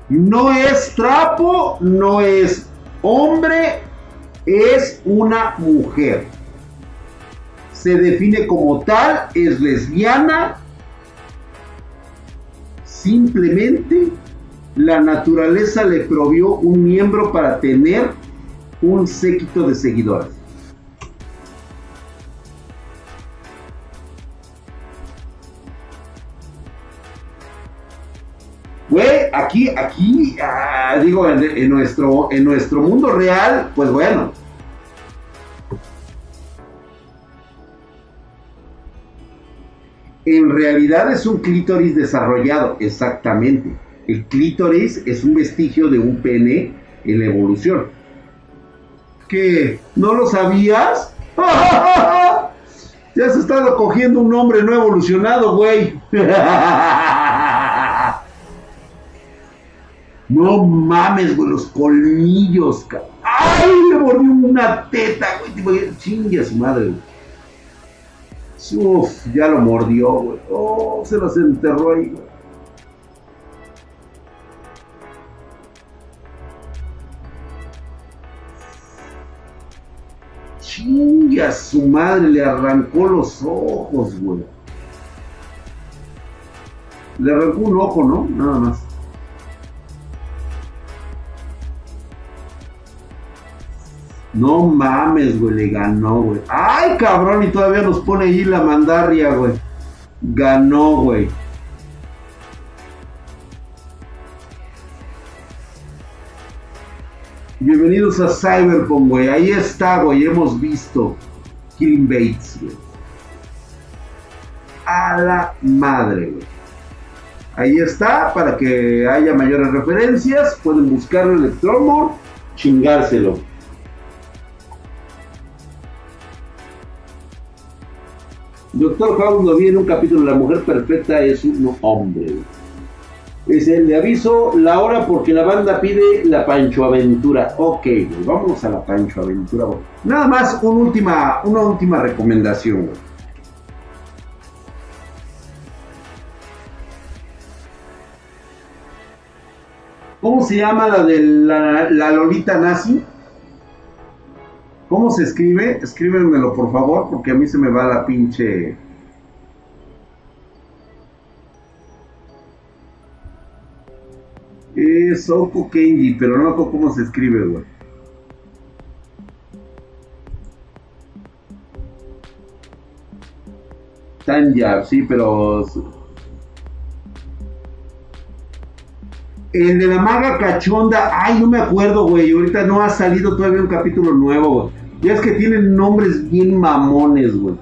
No es trapo, no es hombre, es una mujer. Se define como tal, es lesbiana. Simplemente la naturaleza le provió un miembro para tener un séquito de seguidores. Güey, aquí, aquí, ah, digo, en, nuestro, en nuestro mundo real, pues bueno. En realidad es un clítoris desarrollado, exactamente. El clítoris es un vestigio de un pene en la evolución. ¿Qué? ¿No lo sabías? Ya has estado cogiendo un hombre no evolucionado, güey. No mames, güey, los colmillos. ¡Ay! Le mordió una teta, güey. Chingue a su madre, güey. Uf, ya lo mordió, güey. Oh, se los enterró ahí, güey. Chingue su madre, le arrancó los ojos, güey. Le arrancó un ojo, ¿no? Nada más. No mames, güey, le ganó, güey. Ay, cabrón, y todavía nos pone ahí la mandarria, güey. Ganó, güey. Bienvenidos a Cyberpunk, güey. Ahí está, güey. Hemos visto Killing Bates, güey. A la madre, güey. Ahí está, para que haya mayores referencias. Pueden buscarlo en el Electromor, chingárselo. Doctor House lo vi en un capítulo, la mujer perfecta es un hombre. Dice, le aviso la hora porque la banda pide la Pancho Aventura. Ok, vamos a la Pancho Aventura. Nada más una última, una última recomendación. ¿Cómo se llama la de la, la Lolita Nazi? ¿Cómo se escribe? Escríbenmelo por favor, porque a mí se me va la pinche. Es Oko Kenji, pero no sé cómo se escribe, güey. Tanya, sí, pero. El de la maga cachonda, ay, no me acuerdo, güey. Ahorita no ha salido todavía un capítulo nuevo, güey. Ya es que tienen nombres bien mamones, güey.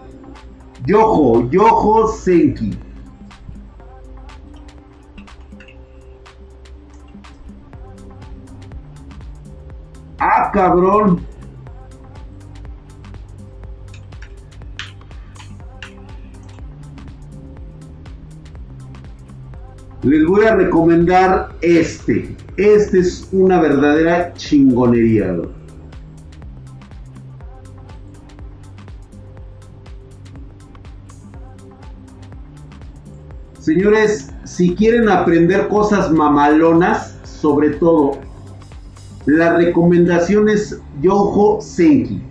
Yojo, Yojo Senki. Ah, cabrón. les voy a recomendar este. Este es una verdadera chingonería. Señores, si quieren aprender cosas mamalonas, sobre todo, la recomendación es Yoho Senki.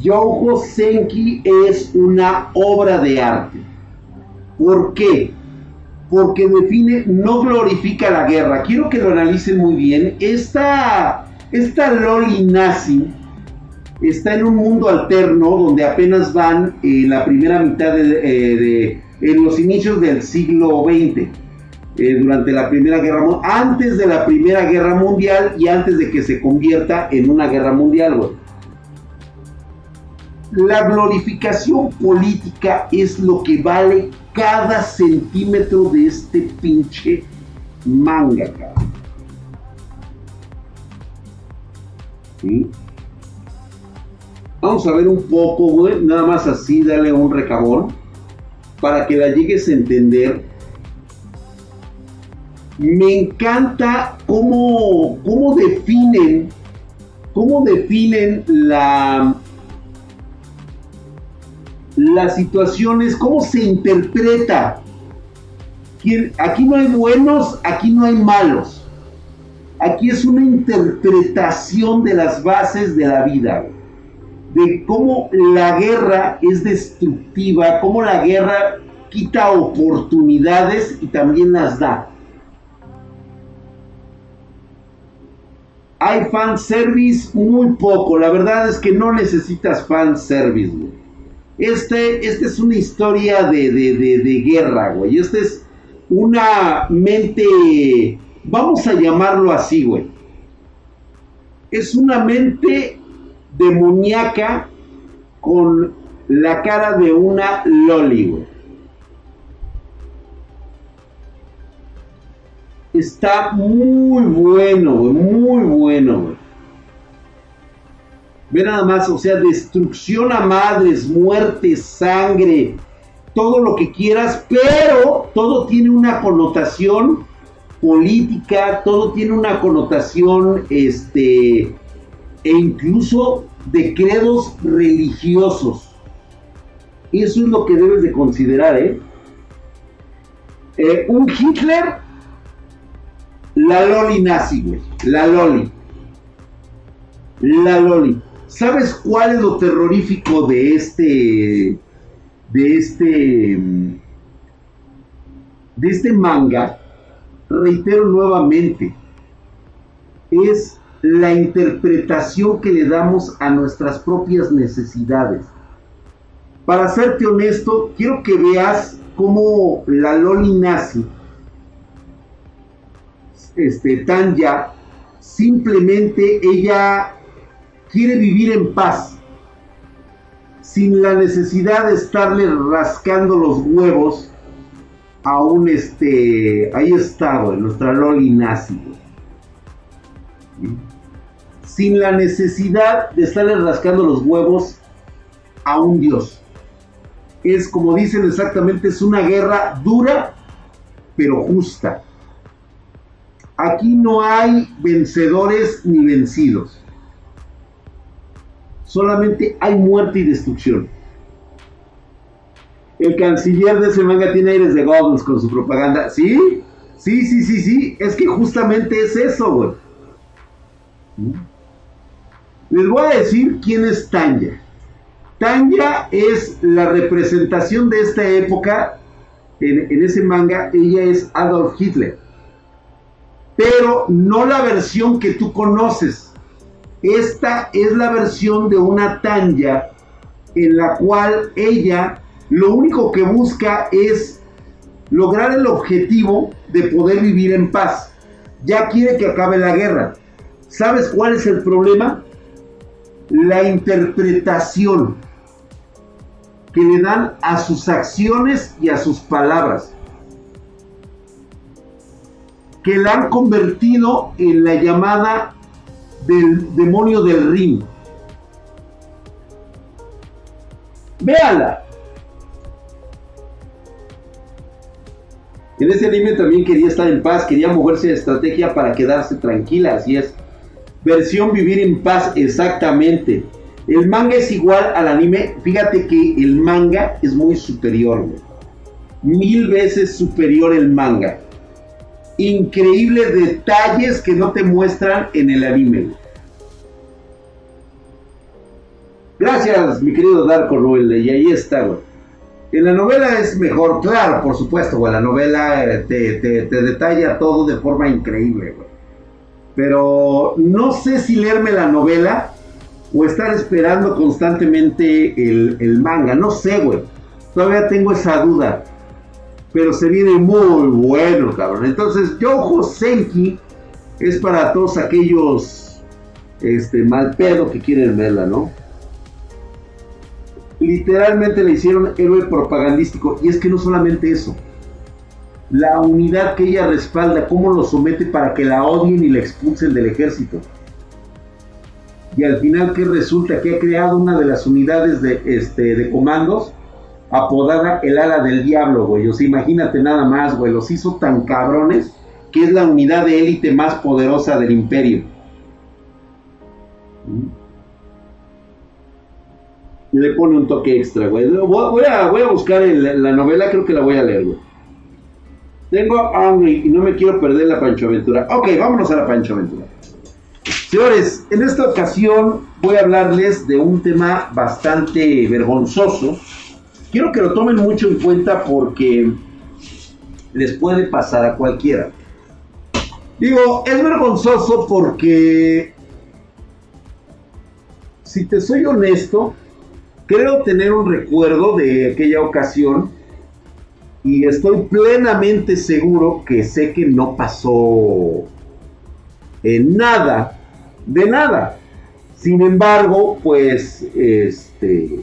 Yoho Senki es una obra de arte. ¿Por qué? porque define, no glorifica la guerra. Quiero que lo analicen muy bien. Esta, esta Loli nazi está en un mundo alterno donde apenas van en la primera mitad de, eh, en los inicios del siglo XX. Eh, durante la primera guerra antes de la primera guerra mundial y antes de que se convierta en una guerra mundial la glorificación política es lo que vale cada centímetro de este pinche manga, Vamos a ver un poco, nada más así, dale un recabón, para que la llegues a entender. Me encanta cómo, cómo definen, cómo definen la, las situaciones, cómo se interpreta. Aquí no hay buenos, aquí no hay malos. Aquí es una interpretación de las bases de la vida, de cómo la guerra es destructiva, cómo la guerra quita oportunidades y también las da. Hay fanservice muy poco, la verdad es que no necesitas fanservice, güey. Este, esta es una historia de, de, guerra, güey. Esta es una mente, vamos a llamarlo así, güey. Es una mente demoníaca con la cara de una loli. Está muy bueno, muy bueno. Ve nada más, o sea, destrucción a madres, muerte, sangre, todo lo que quieras, pero todo tiene una connotación política, todo tiene una connotación, este, e incluso de credos religiosos. Eso es lo que debes de considerar, ¿eh? eh un Hitler, la Loli nazi, güey, la Loli. La Loli. ¿Sabes cuál es lo terrorífico de este. de este. de este manga? Reitero nuevamente. Es la interpretación que le damos a nuestras propias necesidades. Para serte honesto, quiero que veas cómo la Loli nazi, este, Tanya, simplemente ella quiere vivir en paz, sin la necesidad de estarle rascando los huevos a un este, ahí está, nuestra Loli nazi, sin la necesidad de estarle rascando los huevos a un dios. Es como dicen exactamente, es una guerra dura, pero justa. Aquí no hay vencedores ni vencidos solamente hay muerte y destrucción. El canciller de ese manga tiene aires de Goggles con su propaganda. ¿Sí? Sí, sí, sí, sí. Es que justamente es eso, güey. Les voy a decir quién es Tanya. Tanya es la representación de esta época en, ese manga. Ella es Adolf Hitler. Pero no la versión que tú conoces. Esta es la versión de una Tanya en la cual ella lo único que busca es lograr el objetivo de poder vivir en paz. Ya quiere que acabe la guerra. ¿Sabes cuál es el problema? La interpretación que le dan a sus acciones y a sus palabras. Que la han convertido en la llamada del demonio del ring. Véala. En ese anime también quería estar en paz, quería moverse de estrategia para quedarse tranquila, así es. Versión vivir en paz, exactamente. El manga es igual al anime. Fíjate que el manga es muy superior, Mil veces superior el manga. Increíbles detalles que no te muestran en el anime. Gracias, mi querido Darko Ruel. Y ahí está, güey. En la novela es mejor, claro, por supuesto, güey. La novela eh, te, te detalla todo de forma increíble, güey. Pero no sé si leerme la novela o estar esperando constantemente el, manga. No sé, güey. Todavía tengo esa duda. Pero se viene muy bueno, cabrón. Entonces, Yojo Senki es para todos aquellos este, mal pedo que quieren verla, ¿no? Literalmente le hicieron héroe propagandístico. Y es que no solamente eso. La unidad que ella respalda, cómo lo somete para que la odien y la expulsen del ejército y al final que resulta que ha creado una de las unidades de, este, de comandos apodada el ala del diablo, güey. O sea, imagínate nada más, güey. Los hizo tan cabrones que es la unidad de élite más poderosa del imperio. Le pone un toque extra, güey. Voy a buscar la novela, creo que la voy a leer, güey. Tengo hambre y no me quiero perder la Pancho Aventura. Ok, vámonos a la Pancho Aventura. Señores, en esta ocasión voy a hablarles de un tema bastante vergonzoso. Quiero que lo tomen mucho en cuenta porque les puede pasar a cualquiera. Digo, es vergonzoso porque, si te soy honesto, creo tener un recuerdo de aquella ocasión y estoy plenamente seguro que sé que no pasó en nada de nada. Sin embargo, pues, este,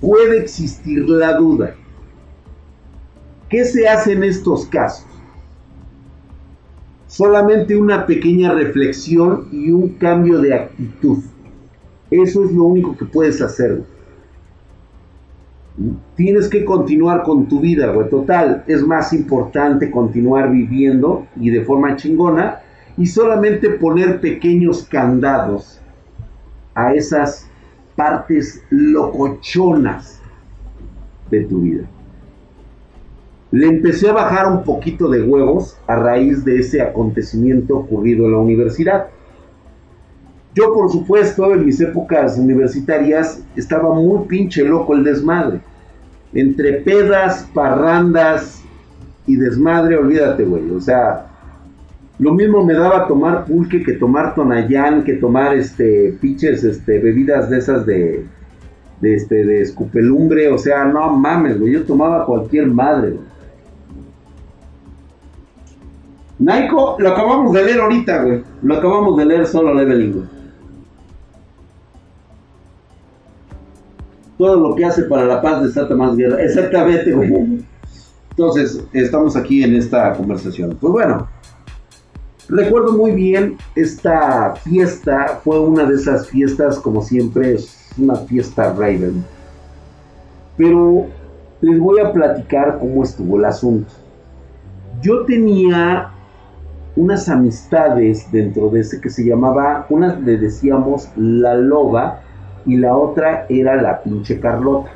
puede existir la duda. ¿Qué se hace en estos casos? Solamente una pequeña reflexión y un cambio de actitud. Eso es lo único que puedes hacer. Tienes que continuar con tu vida, güey. Total, es más importante continuar viviendo y de forma chingona y solamente poner pequeños candados a esas partes locochonas de tu vida. Le empecé a bajar un poquito de huevos a raíz de ese acontecimiento ocurrido en la universidad. Yo, por supuesto, en mis épocas universitarias estaba muy pinche loco el desmadre. Entre pedas, parrandas y desmadre, olvídate, güey. O sea, lo mismo me daba tomar pulque que tomar tonayán, que tomar este pinches este, bebidas de esas de, de, este, de escupelumbre. O sea, no mames, güey. Yo tomaba cualquier madre, güey. Naiko, lo acabamos de leer ahorita, güey. Lo acabamos de leer solo leveling, güey. Todo lo que hace para la paz desata más guerra. Exactamente. Entonces, estamos aquí en esta conversación. Pues bueno, Recuerdo muy bien esta fiesta, fue una de esas fiestas, como siempre, es una fiesta Raven. Pero les voy a platicar cómo estuvo el asunto. Yo tenía unas amistades dentro de ese que se llamaba, una le decíamos la loba y la otra era la pinche Carlota.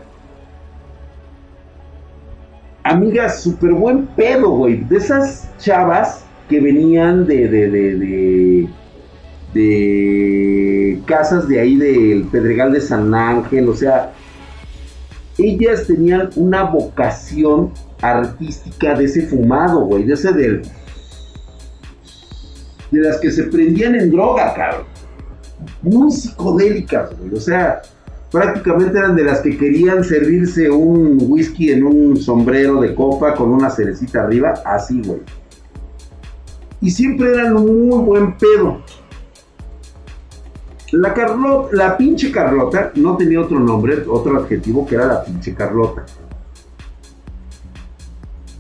Amigas, súper buen pedo, güey. De esas chavas que venían de, de, de, casas de ahí del Pedregal de San Ángel, o sea, ellas tenían una vocación artística de ese fumado, güey, de ese del... De las que se prendían en droga, cabrón. Muy psicodélicas, güey. O sea, prácticamente eran de las que querían servirse un whisky en un sombrero de copa con una cerecita arriba, así, güey. Y siempre eran muy buen pedo. La Carlota, la pinche Carlota no tenía otro nombre, otro adjetivo que era la pinche Carlota.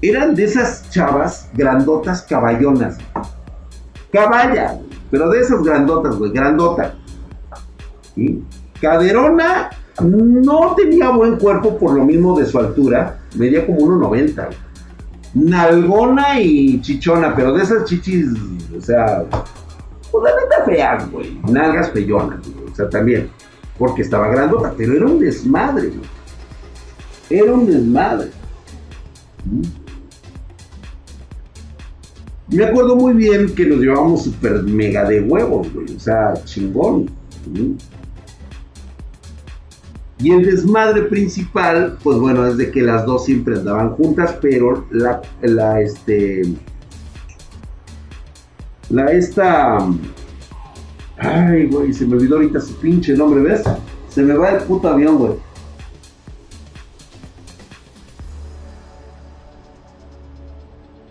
Eran de esas chavas grandotas caballonas. Caballa, pero de esas grandotas, güey, grandota. ¿Sí? Caderona no tenía buen cuerpo por lo mismo de su altura, medía como 1,90. Nalgona y chichona, pero de esas chichis, o sea, pues la neta feas, güey. Nalgas feyonas, güey. O sea, también. Porque estaba grandota, pero era un desmadre, güey. Era un desmadre. Me acuerdo muy bien que nos llevábamos super mega de huevos, güey. O sea, chingón. Y el desmadre principal, pues bueno, es de que las dos siempre andaban juntas, pero la, la, este, la, esta, ay, güey, se me olvidó ahorita su pinche nombre, ¿ves? Se me va el puto avión, güey.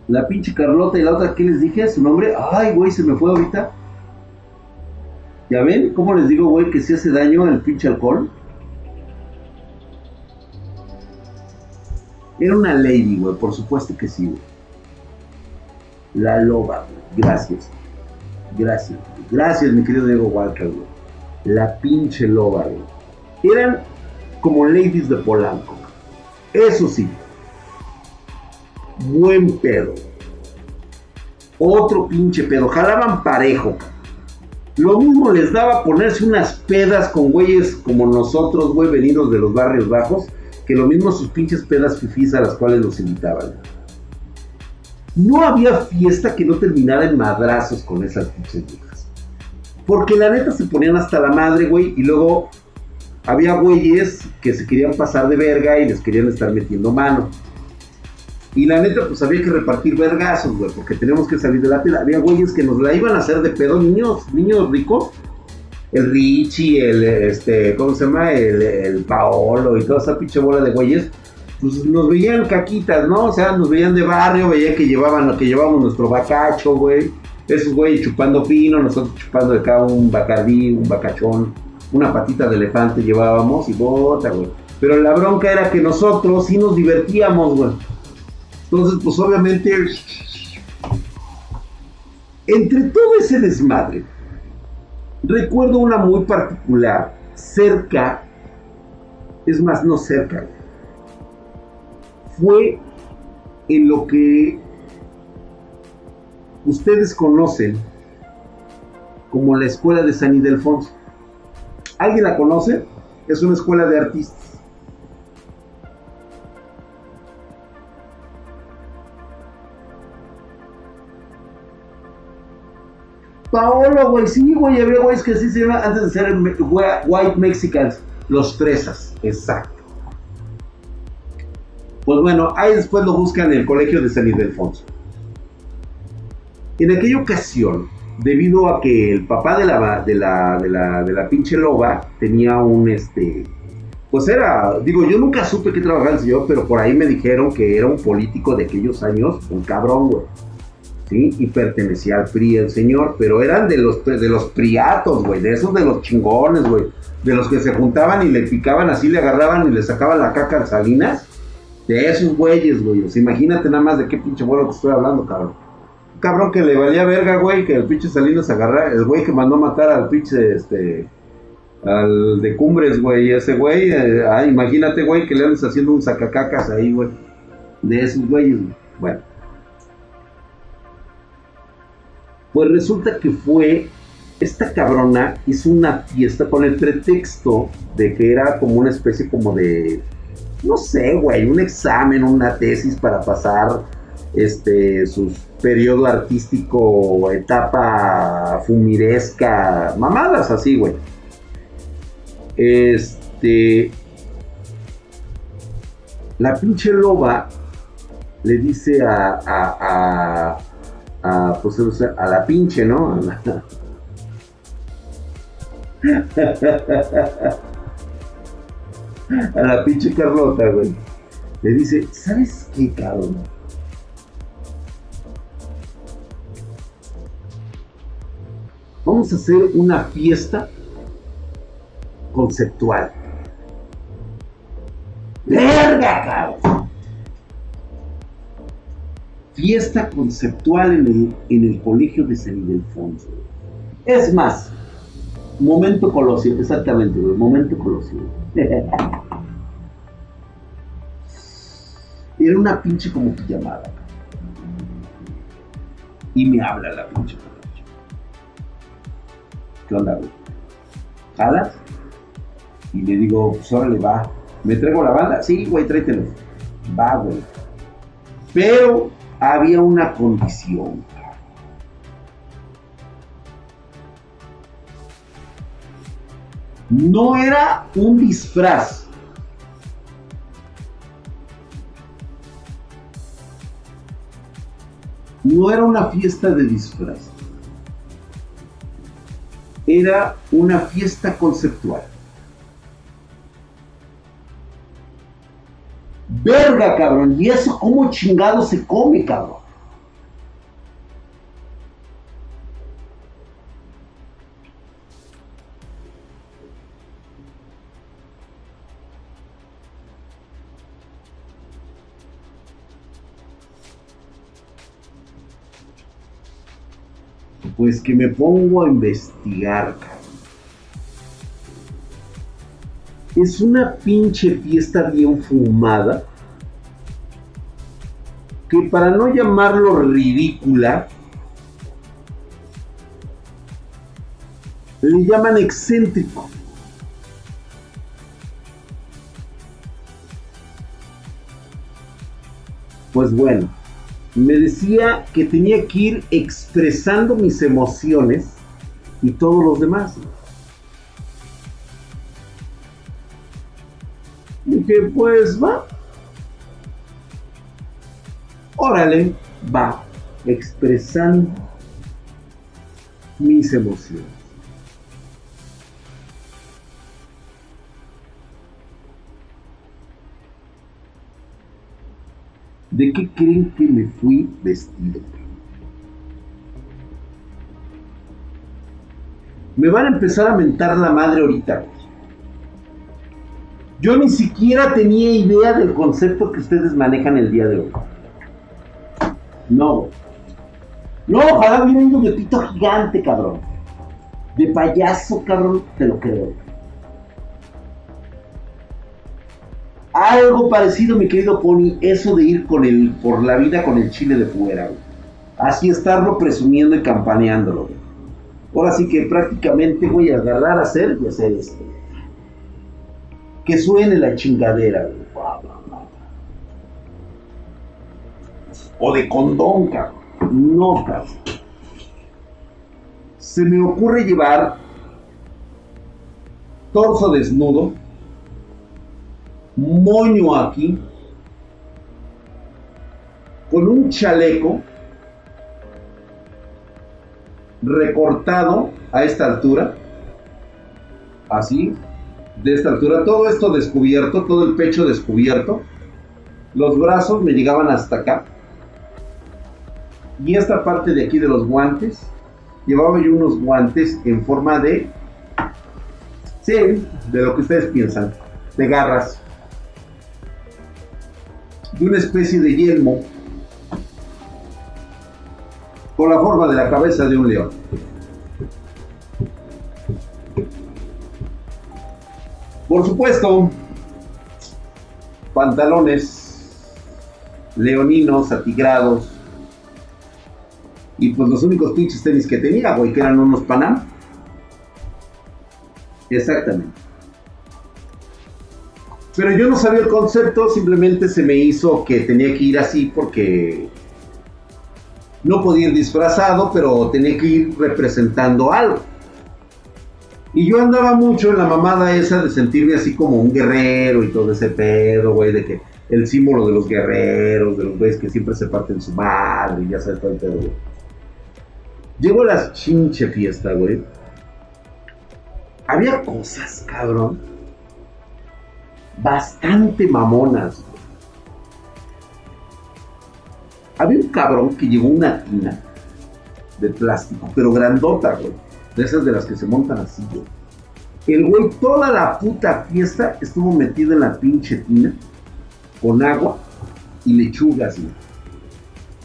La pinche Carlota y la otra, ¿qué les dije? Su nombre, ay, güey, se me fue ahorita. ¿Ya ven? ¿Cómo les digo, güey, que si hace daño el pinche alcohol? Era una lady, güey, por supuesto que sí, güey. La loba, güey. Gracias. Gracias. Gracias, mi querido Diego Walker, güey. La pinche loba, güey. Eran como ladies de Polanco. Eso sí. Buen pedo. Otro pinche pedo. Jalaban parejo. Lo mismo les daba ponerse unas pedas con güeyes como nosotros, güey, venidos de los barrios bajos que lo mismo sus pinches pedas fifís a las cuales los invitaban. No había fiesta que no terminara en madrazos con esas pinches viejas. Porque la neta se ponían hasta la madre, güey, y luego había güeyes que se querían pasar de verga y les querían estar metiendo mano. Y la neta, pues había que repartir vergazos, güey, porque tenemos que salir de la peda. Había güeyes que nos la iban a hacer de pedo, niños, niños ricos, el Richie, el, este, ¿cómo se llama? El, Paolo y toda esa pinche bola de güeyes, pues nos veían caquitas, ¿no? O sea, nos veían de barrio, veían que llevaban, que llevábamos nuestro bacacho, güey. Esos güeyes chupando pino, nosotros chupando de cada un bacardí, un bacachón, una patita de elefante llevábamos y bota, güey. Pero la bronca era que nosotros sí nos divertíamos, güey. Entonces, pues obviamente, entre todo ese desmadre, Recuerdo una muy particular, cerca, es más, no cerca, fue en lo que ustedes conocen como la escuela de San Ildefonso. ¿Alguien la conoce? Es una escuela de artistas. Paolo, güey, sí, güey, había güeyes que sí se llaman antes de ser White Mexicans, los fresas, exacto. Pues bueno, ahí después lo buscan en el colegio de San Ildefonso. En aquella ocasión, debido a que el papá de la, de la, de la, de la pinche loba tenía un, este, pues era, digo, yo nunca supe que trabajaba el señor, pero por ahí me dijeron que era un político de aquellos años, un cabrón, güey. Y pertenecía al PRI el señor, pero eran de los, de los priatos, güey, de esos de los chingones, güey, de los que se juntaban y le picaban así, le agarraban y le sacaban la caca a Salinas, de esos güeyes, güey, imagínate nada más de qué pinche vuelo te estoy hablando, cabrón. cabrón que le valía verga, güey, que el pinche Salinas agarrara, el güey que mandó matar al pinche, este, al de Cumbres, güey, ese güey, eh, ah, imagínate, güey, que le andes haciendo un sacacacas ahí, güey, de esos güeyes, bueno. Pues resulta que fue, esta cabrona hizo una fiesta con el pretexto de que era como una especie como de, no sé, güey, un examen, una tesis para pasar este, su periodo artístico, etapa fumiresca, mamadas así, güey. Este, la pinche loba le dice a, a, pues, a la pinche, ¿no? a la pinche Carlota, güey. Le dice, ¿sabes qué, cabrón? Vamos a hacer una fiesta conceptual. ¡Verga, cabrón! Fiesta conceptual en el, en el colegio de San Ildefonso. Es más, momento colosio, exactamente, momento colosio. Era una pinche como pijamada. Y me habla la pinche ¿Qué onda, güey? ¿Jalas? Y le digo, pues órale, va. ¿Me traigo la banda? Sí, güey, tráetelo. Va, güey. Pero había una condición. No era un disfraz. No era una fiesta de disfraz. Era una fiesta conceptual. Verga, cabrón. ¿Y eso cómo chingado se come, cabrón? Pues que me pongo a investigar, cabrón. Es una pinche fiesta bien fumada que para no llamarlo ridícula, le llaman excéntrico. Pues bueno, me decía que tenía que ir expresando mis emociones y todos los demás. Que pues va, órale, va expresando mis emociones. ¿De qué creen que me fui vestido? Me van a empezar a mentar la madre ahorita. Yo ni siquiera tenía idea del concepto que ustedes manejan el día de hoy. No. No, ojalá hubiera de pito gigante, cabrón. De payaso, cabrón, te lo creo. Algo parecido, mi querido Pony, eso de ir con el, por la vida con el chile de fuera, güey. Así estarlo presumiendo y campaneándolo. Ahora sí que prácticamente voy a agarrar a hacer y hacer esto. Que suene la chingadera, o de condón, cabrón. Notas. Se me ocurre llevar torso desnudo, moño aquí, con un chaleco recortado a esta altura, así, de esta altura, todo esto descubierto, todo el pecho descubierto, los brazos me llegaban hasta acá, y esta parte de aquí de los guantes, llevaba yo unos guantes en forma de, sí, de lo que ustedes piensan, de garras, de una especie de yelmo, con la forma de la cabeza de un león. Por supuesto, pantalones leoninos, atigrados, y pues los únicos pinches tenis que tenía, güey, que eran unos Panam. Exactamente. Pero yo no sabía el concepto, simplemente se me hizo que tenía que ir así porque no podía ir disfrazado, pero tenía que ir representando algo. Y yo andaba mucho en la mamada esa de sentirme así como un guerrero y todo ese pedo, güey, de que el símbolo de los guerreros, de los güeyes que siempre se parten su madre y ya sabes todo el pedo, güey. Llego a las chinche fiesta, güey. Había cosas, cabrón. bastante mamonas. Había un cabrón que llevó una tina de plástico, pero grandota, güey. De esas de las que se montan así, güey. El güey, toda la puta fiesta estuvo metido en la pinche tina con agua y lechugas, güey.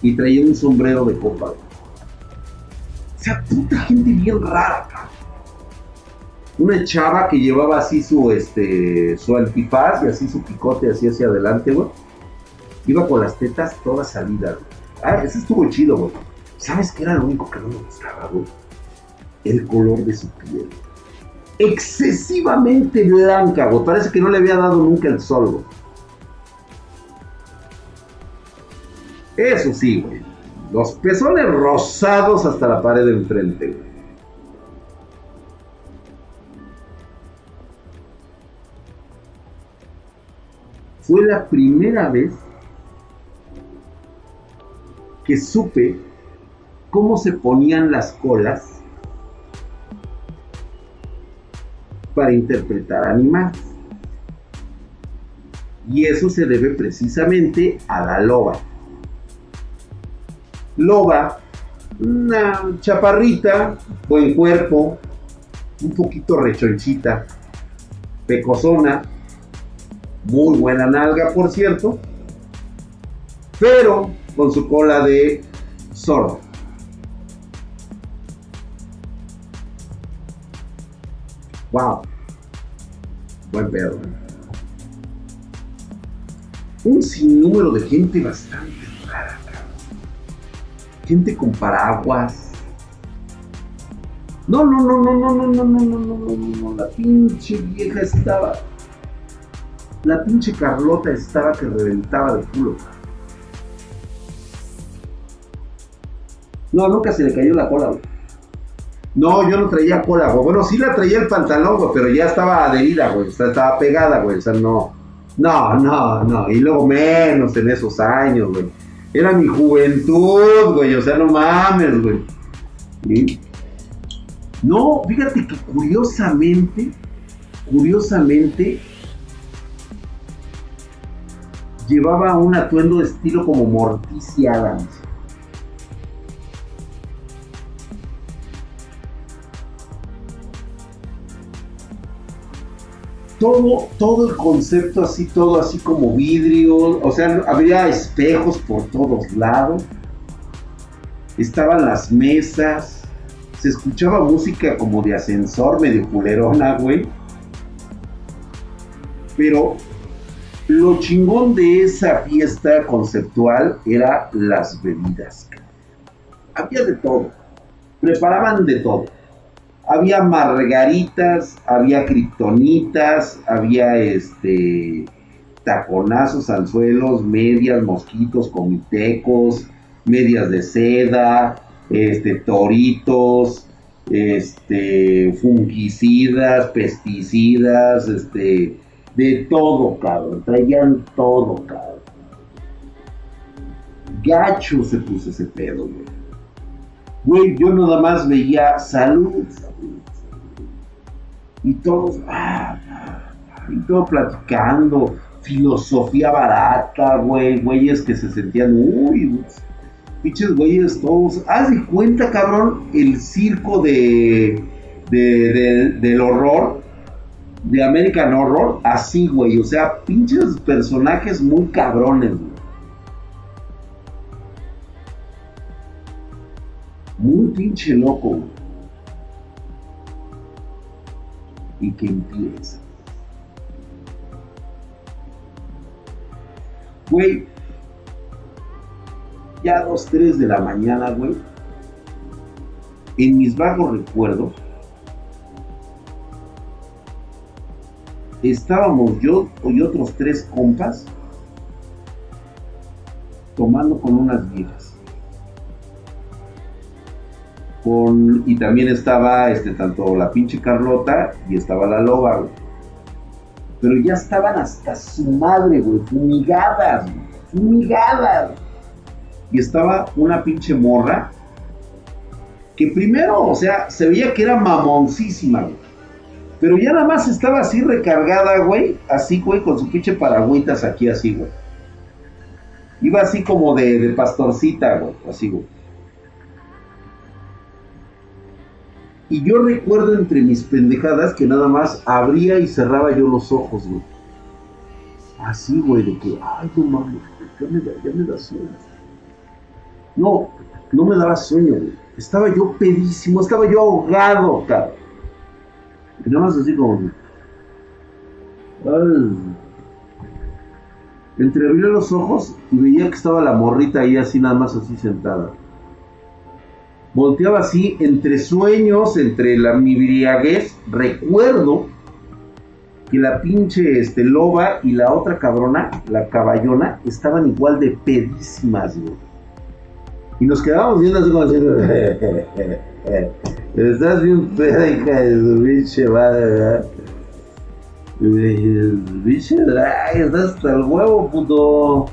Y traía un sombrero de copa, güey. O sea, puta gente bien rara, cabrón. Una chava que llevaba así su, este, su antifaz y así su picote así hacia adelante, güey. Iba con las tetas todas salidas, güey. Ah, ese estuvo chido, güey. ¿Sabes qué era lo único que no me gustaba, güey? El color de su piel. Excesivamente blanca, güey. Parece que no le había dado nunca el sol. Eso sí, güey. Los pezones rosados hasta la pared de enfrente, güey. Fue la primera vez que supe cómo se ponían las colas para interpretar animales. Y eso se debe precisamente a la loba. Loba, una chaparrita, buen cuerpo, un poquito rechonchita, pecosona, muy buena nalga por cierto, pero con su cola de zorro. Wow. Buen pedo. ¿eh? Un sinnúmero de gente bastante rara. Gente con paraguas. No, no, no, no, no, no, no, no, no, no, no, no, la pinche vieja estaba. La pinche Carlota estaba que reventaba de culo. No, nunca se le cayó la cola, güey. No, yo no traía cola, güey. Bueno, sí la traía el pantalón, güey, pero ya estaba adherida, güey. O sea, estaba pegada, güey. O sea, no. No, no, no. Y luego menos en esos años, güey. Era mi juventud, güey. O sea, no mames, güey. No, fíjate que curiosamente, curiosamente, llevaba un atuendo de estilo como Morticia Adams. Todo, todo el concepto así, todo así como vidrio, o sea, había espejos por todos lados, estaban las mesas, se escuchaba música como de ascensor, medio culerona, güey. Pero lo chingón de esa fiesta conceptual era las bebidas. Había de todo, preparaban de todo había margaritas, había kriptonitas, había este taconazos, anzuelos, medias, mosquitos, comitecos, medias de seda, este toritos, este fungicidas, pesticidas, este de todo, cabrón, traían todo, cabrón. Gacho se puso ese pedo, güey. Güey, yo nada más veía salud, y todos, ah, y todo platicando, filosofía barata, güey, güeyes que se sentían, uy, pinches güeyes todos, haz de cuenta, cabrón, el circo de, del horror, de American Horror, así, güey, o sea, pinches personajes muy cabrones, güey. Muy pinche loco, y que empieza. Güey, ya dos, tres de la mañana, güey, en mis vagos recuerdos, estábamos yo y otros tres compas tomando con unas viejas y también estaba este, tanto la pinche Carlota y estaba la loba, güey. Pero ya estaban hasta su madre, güey, fumigadas, fumigadas. Y estaba una pinche morra que primero, o sea, se veía que era mamoncísima, güey. Pero ya nada más estaba así recargada, güey. Así, güey, con su pinche paragüitas aquí, así, güey. Iba así como de, de pastorcita, güey. Así, güey. Y yo recuerdo entre mis pendejadas que nada más abría y cerraba yo los ojos, güey. Así, güey, de que, ay, no mames, ya me da, ya me da sueño. No, no me daba sueño, güey. Estaba yo pedísimo, estaba yo ahogado, cabrón. Y nada más así como. Ay. Entreabrí los ojos y veía que estaba la morrita ahí así nada más así sentada. Volteaba así entre sueños, entre la mi Recuerdo que la pinche este, loba y la otra cabrona, la caballona, estaban igual de pedísimas, güey. Y nos quedábamos viendo así como diciendo, estás bien peda, hija de su pinche madre, ¿verdad? Biche, estás hasta el huevo, puto.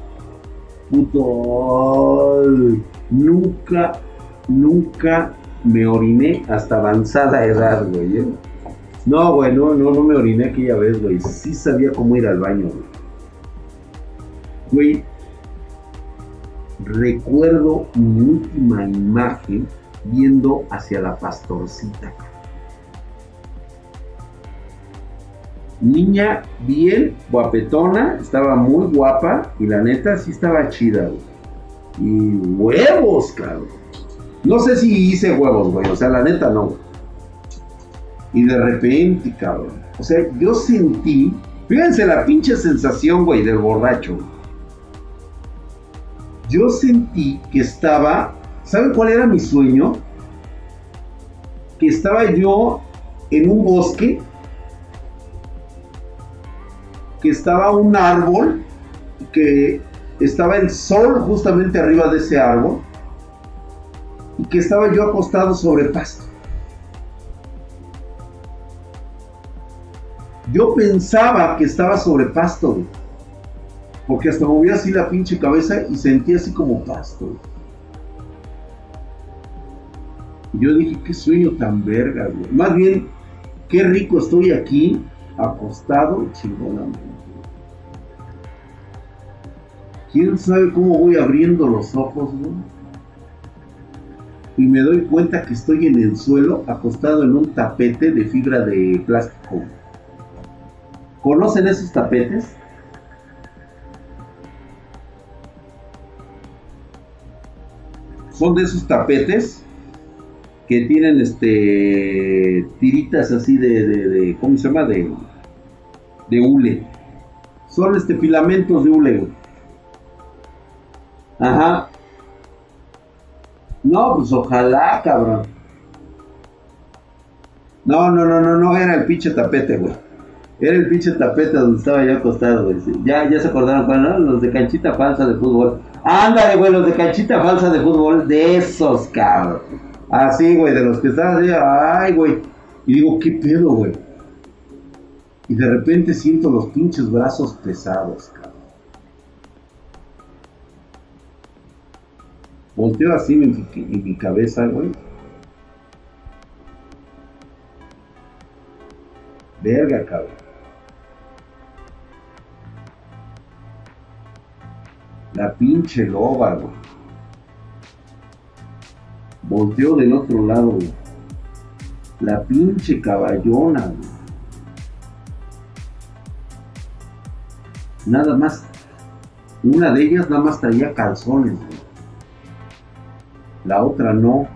Puto. Nunca, nunca me oriné hasta avanzada edad, güey. ¿eh? No, güey, no, no, no me oriné aquella vez, güey. Sí sabía cómo ir al baño, güey. Güey, recuerdo mi última imagen viendo hacia la pastorcita. Niña bien, guapetona, estaba muy guapa y la neta sí estaba chida, güey. Y huevos, cabrón. No sé si hice huevos, güey, o sea, la neta no. Y de repente, cabrón. O sea, yo sentí, fíjense la pinche sensación, güey, del borracho. Yo sentí que estaba ¿Saben cuál era mi sueño? Que estaba yo en un bosque, que estaba un árbol, que estaba el sol justamente arriba de ese árbol, y que estaba yo acostado sobre pasto. Yo pensaba que estaba sobre pasto, porque hasta movía así la pinche cabeza y sentía así como pasto. yo dije, qué sueño tan verga, güey. Más bien, qué rico estoy aquí, acostado, chingón. ¿Quién sabe cómo voy abriendo los ojos, güey? Y me doy cuenta que estoy en el suelo, acostado en un tapete de fibra de plástico. ¿Conocen esos tapetes? Son de esos tapetes que tienen este tiritas así de, ¿cómo se llama? De, de hule. Son este filamentos de hule. Ajá. No, pues ojalá, cabrón. No, no, no, no, no era el pinche tapete, güey. Era el pinche tapete donde estaba yo acostado, güey. Ya, ya se acordaron cuál, ¿no? Los de canchita falsa de fútbol. Ándale, güey, los de canchita falsa de fútbol. De esos, cabrón. Así, güey, de los que están así, ay, güey. Y digo, ¿qué pedo, güey? Y de repente siento los pinches brazos pesados, cabrón. Volteo así en mi, cabeza, güey. Verga, cabrón. La pinche loba, güey. Volteó del otro lado, La pinche caballona, Nada más. Una de ellas nada más traía calzones, La otra no.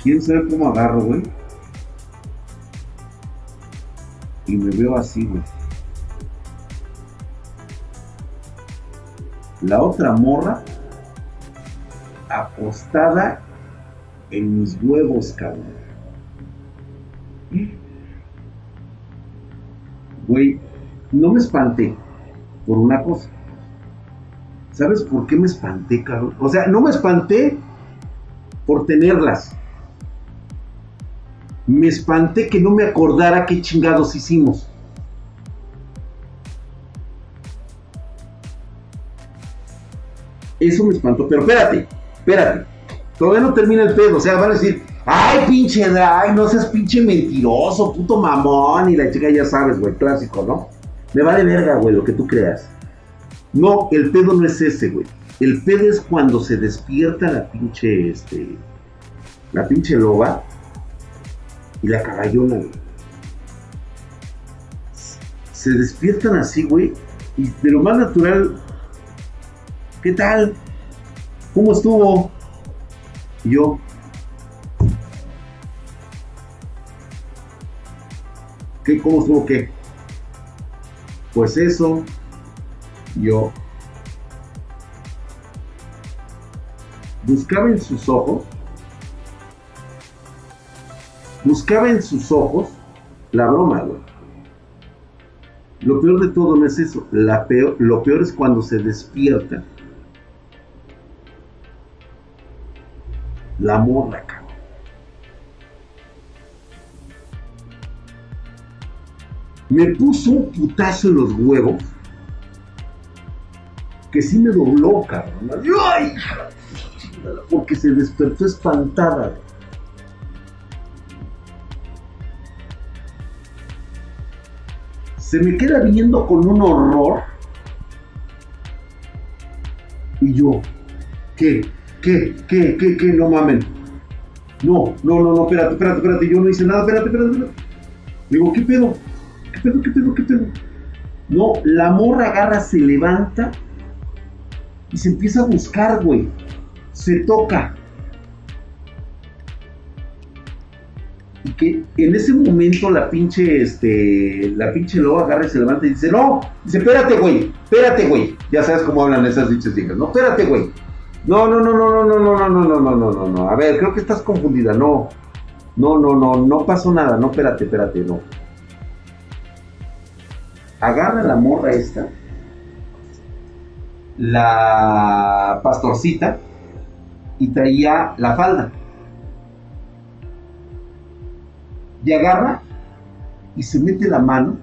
¿Quién sabe cómo agarro, güey? Y me veo así, güey. La otra morra acostada en mis huevos, cabrón. Güey, no me espanté por una cosa. ¿Sabes por qué me espanté, cabrón? O sea, no me espanté por tenerlas. Me espanté que no me acordara qué chingados hicimos. Eso me espantó. Pero espérate, espérate. Todavía no termina el pedo. O sea, van a decir, ay, pinche drag, no seas pinche mentiroso, puto mamón. Y la chica ya sabes, güey, clásico, ¿no? Me vale verga, güey, lo que tú creas. No, el pedo no es ese, güey. El pedo es cuando se despierta la pinche, este, la pinche loba y la caballona, güey. Se despiertan así, güey, y de lo más natural, ¿qué tal? ¿Cómo estuvo? Yo, ¿qué? ¿Cómo estuvo qué? Pues eso, yo buscaba en sus ojos, buscaba en sus ojos la broma. Lo peor de todo no es eso, la peor, lo peor es cuando se despierta la morra, cabrón. Me puso un putazo en los huevos que sí me dobló, cabrón. ¡Ay! Porque se despertó espantada. Se me queda viendo con un horror. Y yo, ¿qué? ¿Qué? ¿Qué? ¿Qué? ¿Qué? No mamen. No, no, no, no, espérate, espérate, espérate. Yo no hice nada, espérate, espérate, espérate. Digo, ¿qué pedo? ¿Qué pedo? ¿Qué pedo? ¿Qué pedo? No, la morra agarra, se levanta y se empieza a buscar, güey. Se toca. Y que en ese momento la pinche, este, la pinche loba agarra y se levanta y dice, no, dice, espérate, güey, espérate, güey. Ya sabes cómo hablan esas dichas hijas, no, espérate, güey. No, no, no, no, no, no, no, no, no, no, no, no, no. A ver, creo que estás confundida, no. No, no, no, no pasó nada, no, espérate, espérate, no. Agarra la morra esta la pastorcita y traía la falda. Y agarra y se mete la mano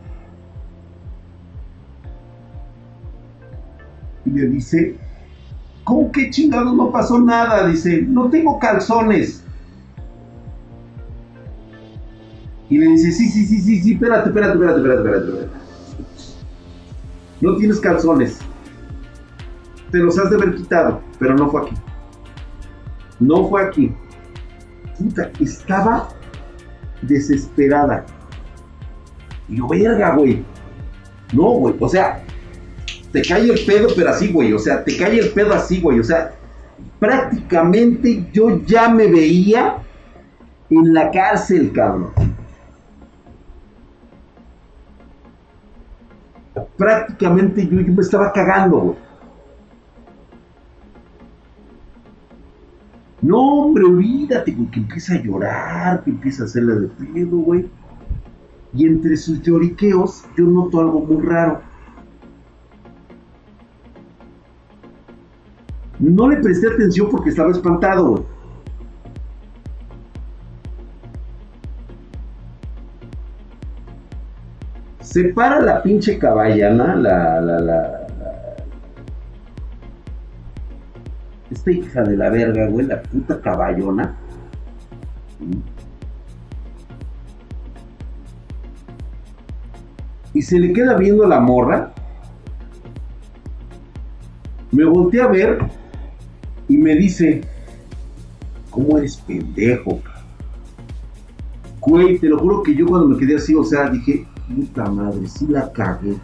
y le dice, ¿cómo que chingado no pasó nada? Dice, no tengo calzones. Y le dice, sí, sí, sí, sí, sí, espérate, espérate, espérate, espérate, espérate. espérate. No tienes calzones te los has de haber quitado, pero no fue aquí. No fue aquí. Puta, estaba desesperada. Y yo, verga, güey. No, güey. O sea, te cae el pedo, pero así, güey. O sea, te cae el pedo así, güey. O sea, prácticamente yo ya me veía en la cárcel, cabrón. Prácticamente yo, yo me estaba cagando, güey. No, hombre, olvídate, güey, que empieza a llorar, que empieza a hacerle de pedo, güey. Y entre sus lloriqueos, yo noto algo muy raro. No le presté atención porque estaba espantado, güey. Se para la pinche caballana, la, la, la, esta hija de la verga, güey, la puta caballona. Y se le queda viendo la morra. Me volteé a ver y me dice, ¿cómo eres pendejo? Güey, te lo juro que yo cuando me quedé así, o sea, dije, puta madre, sí la cagué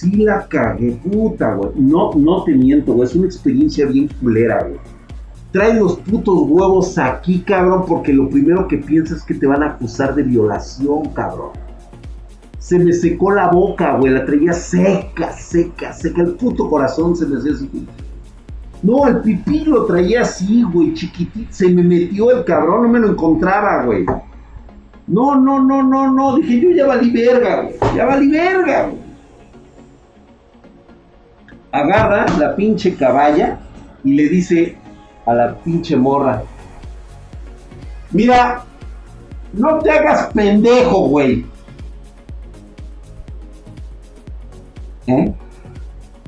sí la cagué, puta, güey. No, no te miento, güey. Es una experiencia bien culera, güey. Trae los putos huevos aquí, cabrón, porque lo primero que piensas es que te van a acusar de violación, cabrón. Se me secó la boca, güey. La traía seca, seca, seca. El puto corazón se me hacía así. No, el pipí lo traía así, güey, chiquitito. Se me metió el cabrón, no me lo encontraba, güey. No, no, no, no, no. Dije, yo ya valí verga, güey. Ya valí verga, güey agarra la pinche caballa y le dice a la pinche morra, mira, no te hagas pendejo, güey. ¿Eh?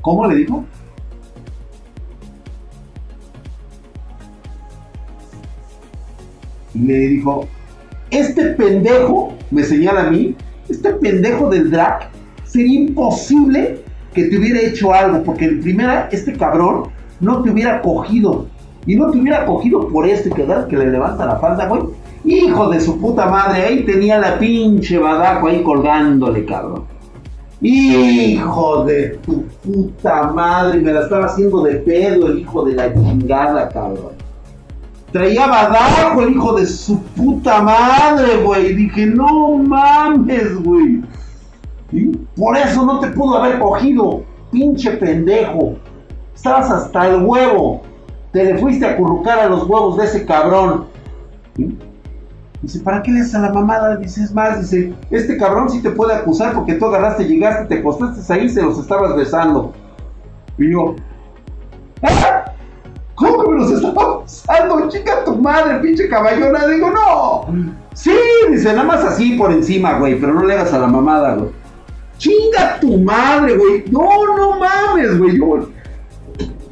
¿Cómo le dijo? Y le dijo, este pendejo, me señala a mí, este pendejo del drag, sería imposible que te hubiera hecho algo, porque en primera, este cabrón no te hubiera cogido. Y no te hubiera cogido por este que, que le levanta la falda, güey. Hijo de su puta madre, ahí tenía la pinche badajo ahí colgándole, cabrón. Hijo de tu puta madre, me la estaba haciendo de pedo el hijo de la chingada, cabrón. Traía badajo el hijo de su puta madre, güey. Dije, no mames, güey. Por eso no te pudo haber cogido, pinche pendejo. Estabas hasta el huevo. Te le fuiste a currucar a los huevos de ese cabrón. Dice, ¿para qué le das a la mamada? Dices más, dice, este cabrón sí te puede acusar porque tú agarraste, llegaste, te acostaste ahí, se los estabas besando. Y yo, ¿Ah? ¿cómo que me los estaba besando? Chica tu madre, pinche caballona. Digo, no. Sí, dice, nada más así por encima, güey, pero no le hagas a la mamada, güey. Chinga tu madre, güey. No, no mames, güey.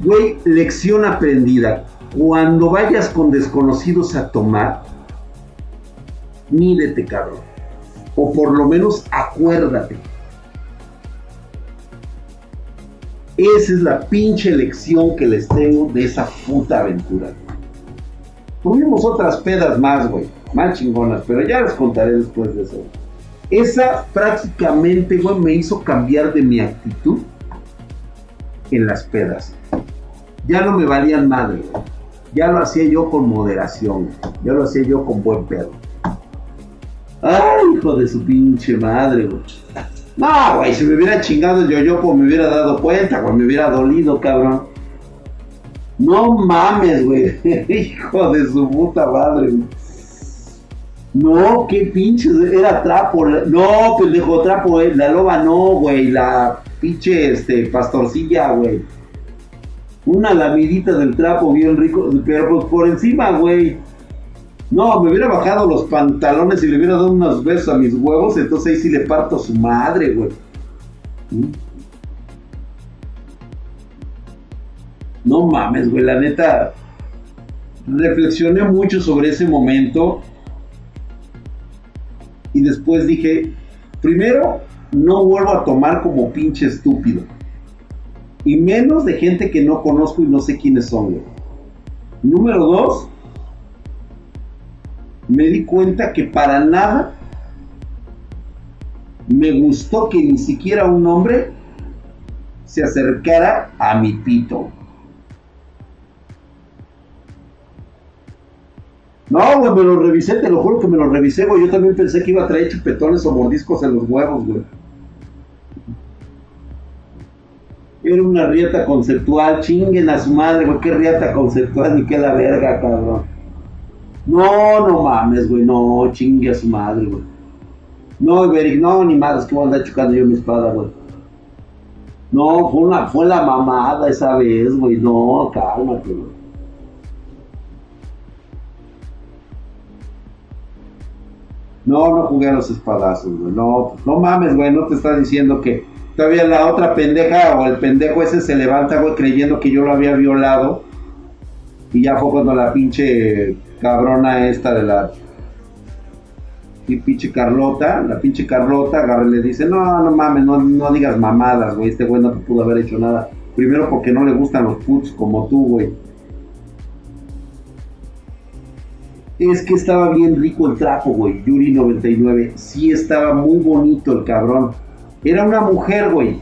Güey, lección aprendida. Cuando vayas con desconocidos a tomar, mídete, cabrón. O por lo menos acuérdate. Esa es la pinche lección que les tengo de esa puta aventura. Tuvimos otras pedas más, güey. Más chingonas, pero ya les contaré después de eso. Esa prácticamente, güey, me hizo cambiar de mi actitud en las pedas. Ya no me valían madre, güey. Ya lo hacía yo con moderación, ya lo hacía yo con buen pedo. Ay, hijo de su pinche madre, güey. No, güey, si me hubiera chingado yo, yo pues me hubiera dado cuenta, güey, me hubiera dolido, cabrón. No mames, güey. hijo de su puta madre, güey. No, qué pinche, era trapo. No, pendejo, trapo, eh. la loba no, güey. La pinche, este, pastorcilla, güey. Una lamidita del trapo bien rico, pero pues por encima, güey. No, me hubiera bajado los pantalones y le hubiera dado unos besos a mis huevos, entonces ahí sí le parto a su madre, güey. ¿Mm? No mames, güey, la neta. Reflexioné mucho sobre ese momento. Y después dije, primero, no vuelvo a tomar como pinche estúpido. Y menos de gente que no conozco y no sé quiénes son. Número dos, me di cuenta que para nada me gustó que ni siquiera un hombre se acercara a mi pito. No, güey, me lo revisé, te lo juro que me lo revisé, güey. Yo también pensé que iba a traer chupetones o mordiscos en los huevos, güey. Era una rieta conceptual, chinguen a su madre, güey, qué rieta conceptual, ni qué la verga, cabrón. No, no mames, güey, no, chingue a su madre, güey. No, Iberic, no, ni madres que voy a andar chocando yo mi espada, güey. No, fue, una, fue la mamada esa vez, güey. No, cálmate, güey. No, no jugué a los espadazos, güey. No, no mames, güey. No te está diciendo que todavía la otra pendeja o el pendejo ese se levanta, güey, creyendo que yo lo había violado. Y ya fue cuando la pinche cabrona esta de la y pinche Carlota, la pinche Carlota agarra y le dice, no, no mames, no, no digas mamadas, güey, este güey no te pudo haber hecho nada. Primero porque no le gustan los putos como tú, güey. Es que estaba bien rico el trapo, güey. Yuri 99. Sí estaba muy bonito el cabrón. Era una mujer, güey.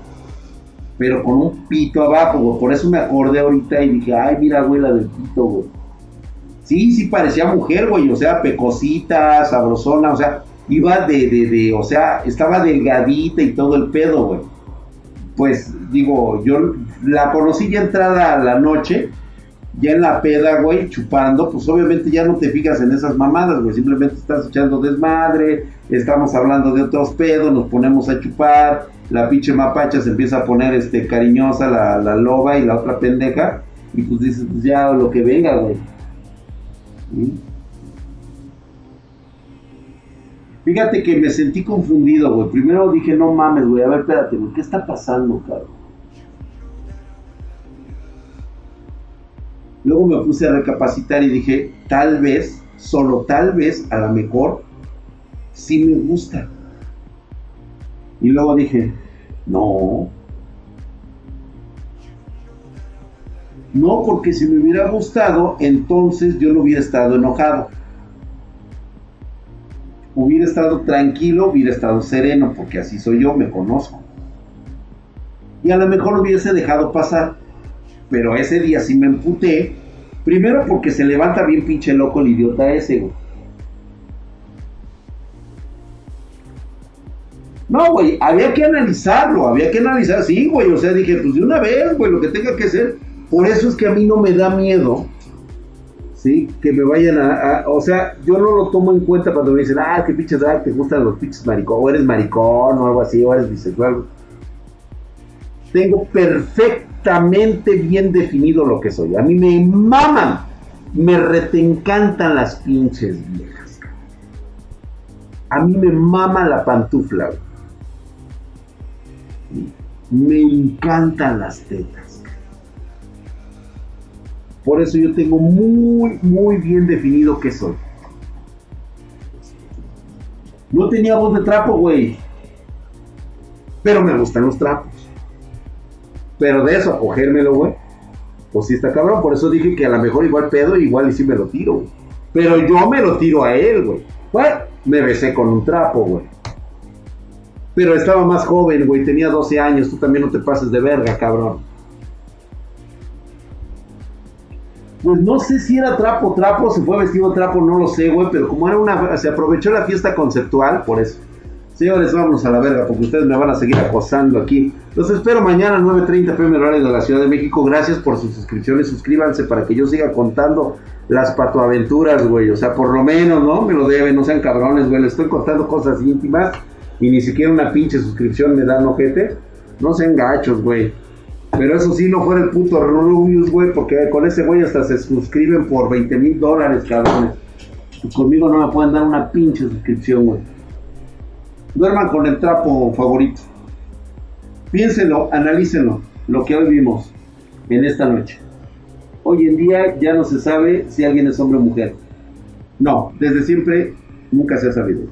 Pero con un pito abajo, güey. Por eso me acordé ahorita y dije, ay, mira, güey, la del pito, güey. Sí, sí parecía mujer, güey, o sea, pecosita, sabrosona, o sea, iba de, de, de, o sea, estaba delgadita y todo el pedo, güey. Pues, digo, yo la conocí ya entrada a la noche, ya en la peda, güey, chupando, pues obviamente ya no te fijas en esas mamadas, güey, simplemente estás echando desmadre, estamos hablando de otros pedos, nos ponemos a chupar, la pinche mapacha se empieza a poner, este, cariñosa, la, la loba y la otra pendeja, y pues dices, pues ya lo que venga, güey. Fíjate que me sentí confundido, güey. Primero dije, no mames, güey. A ver, espérate, güey. ¿Qué está pasando, cabrón? Luego me puse a recapacitar y dije, tal vez solo tal vez a lo mejor sí me gusta. Y luego dije, no. No, porque si me hubiera gustado, entonces yo no hubiera estado enojado. Hubiera estado tranquilo, hubiera estado sereno, porque así soy yo, me conozco. Y a lo mejor hubiese dejado pasar. Pero ese día sí me emputé. Primero porque se levanta bien pinche loco el idiota ese, güey. No, güey, había que analizarlo, había que analizar, sí, güey, o sea, dije, pues de una vez, güey, lo que tenga que ser. Por eso es que a mí no me da miedo, ¿sí? Que me vayan a, o sea, yo no lo tomo en cuenta cuando me dicen, ah, qué pinches, ah, te gustan los pinches maricón, o eres maricón, o algo así, o eres bisexual. Tengo perfectamente bien definido lo que soy. A mí me maman, me retencantan las pinches viejas. A mí me mama la pantufla, me encantan las tetas. Por eso yo tengo muy, muy bien definido qué soy. No tenía voz de trapo, güey. Pero me gustan los trapos. Pero de eso, cogérmelo, güey. Pues sí está cabrón. Por eso dije que a lo mejor igual pedo, igual y sí me lo tiro, güey. Pero yo me lo tiro a él, güey. Bueno, me besé con un trapo, güey. Pero estaba más joven, güey, tenía 12 años, tú también no te pases de verga, cabrón. Pues no sé si era trapo, trapo, se fue vestido trapo, no lo sé, güey, pero como era una, se aprovechó la fiesta conceptual, por eso. Señores, vámonos a la verga, porque ustedes me van a seguir acosando aquí. Los espero mañana a 9.30 pm horario de la Ciudad de México. Gracias por sus suscripciones, suscríbanse para que yo siga contando las patoaventuras, güey. O sea, por lo menos, ¿no? Me lo deben, no sean cabrones, güey. Les estoy contando cosas íntimas y ni siquiera una pinche suscripción me dan ojete, no sean gachos, güey. Pero eso sí, no fuera el puto Rubius, güey, porque con ese güey hasta se suscriben por 20 mil dólares, cabrones. Pues conmigo no me pueden dar una pinche suscripción, güey. Duerman con el trapo favorito. Piénsenlo, analícenlo, lo que hoy vimos en esta noche. Hoy en día ya no se sabe si alguien es hombre o mujer. No, desde siempre nunca se ha sabido.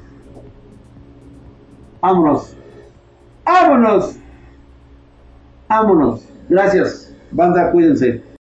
Vámonos. Vámonos. Vámonos. Gracias. Banda, cuídense.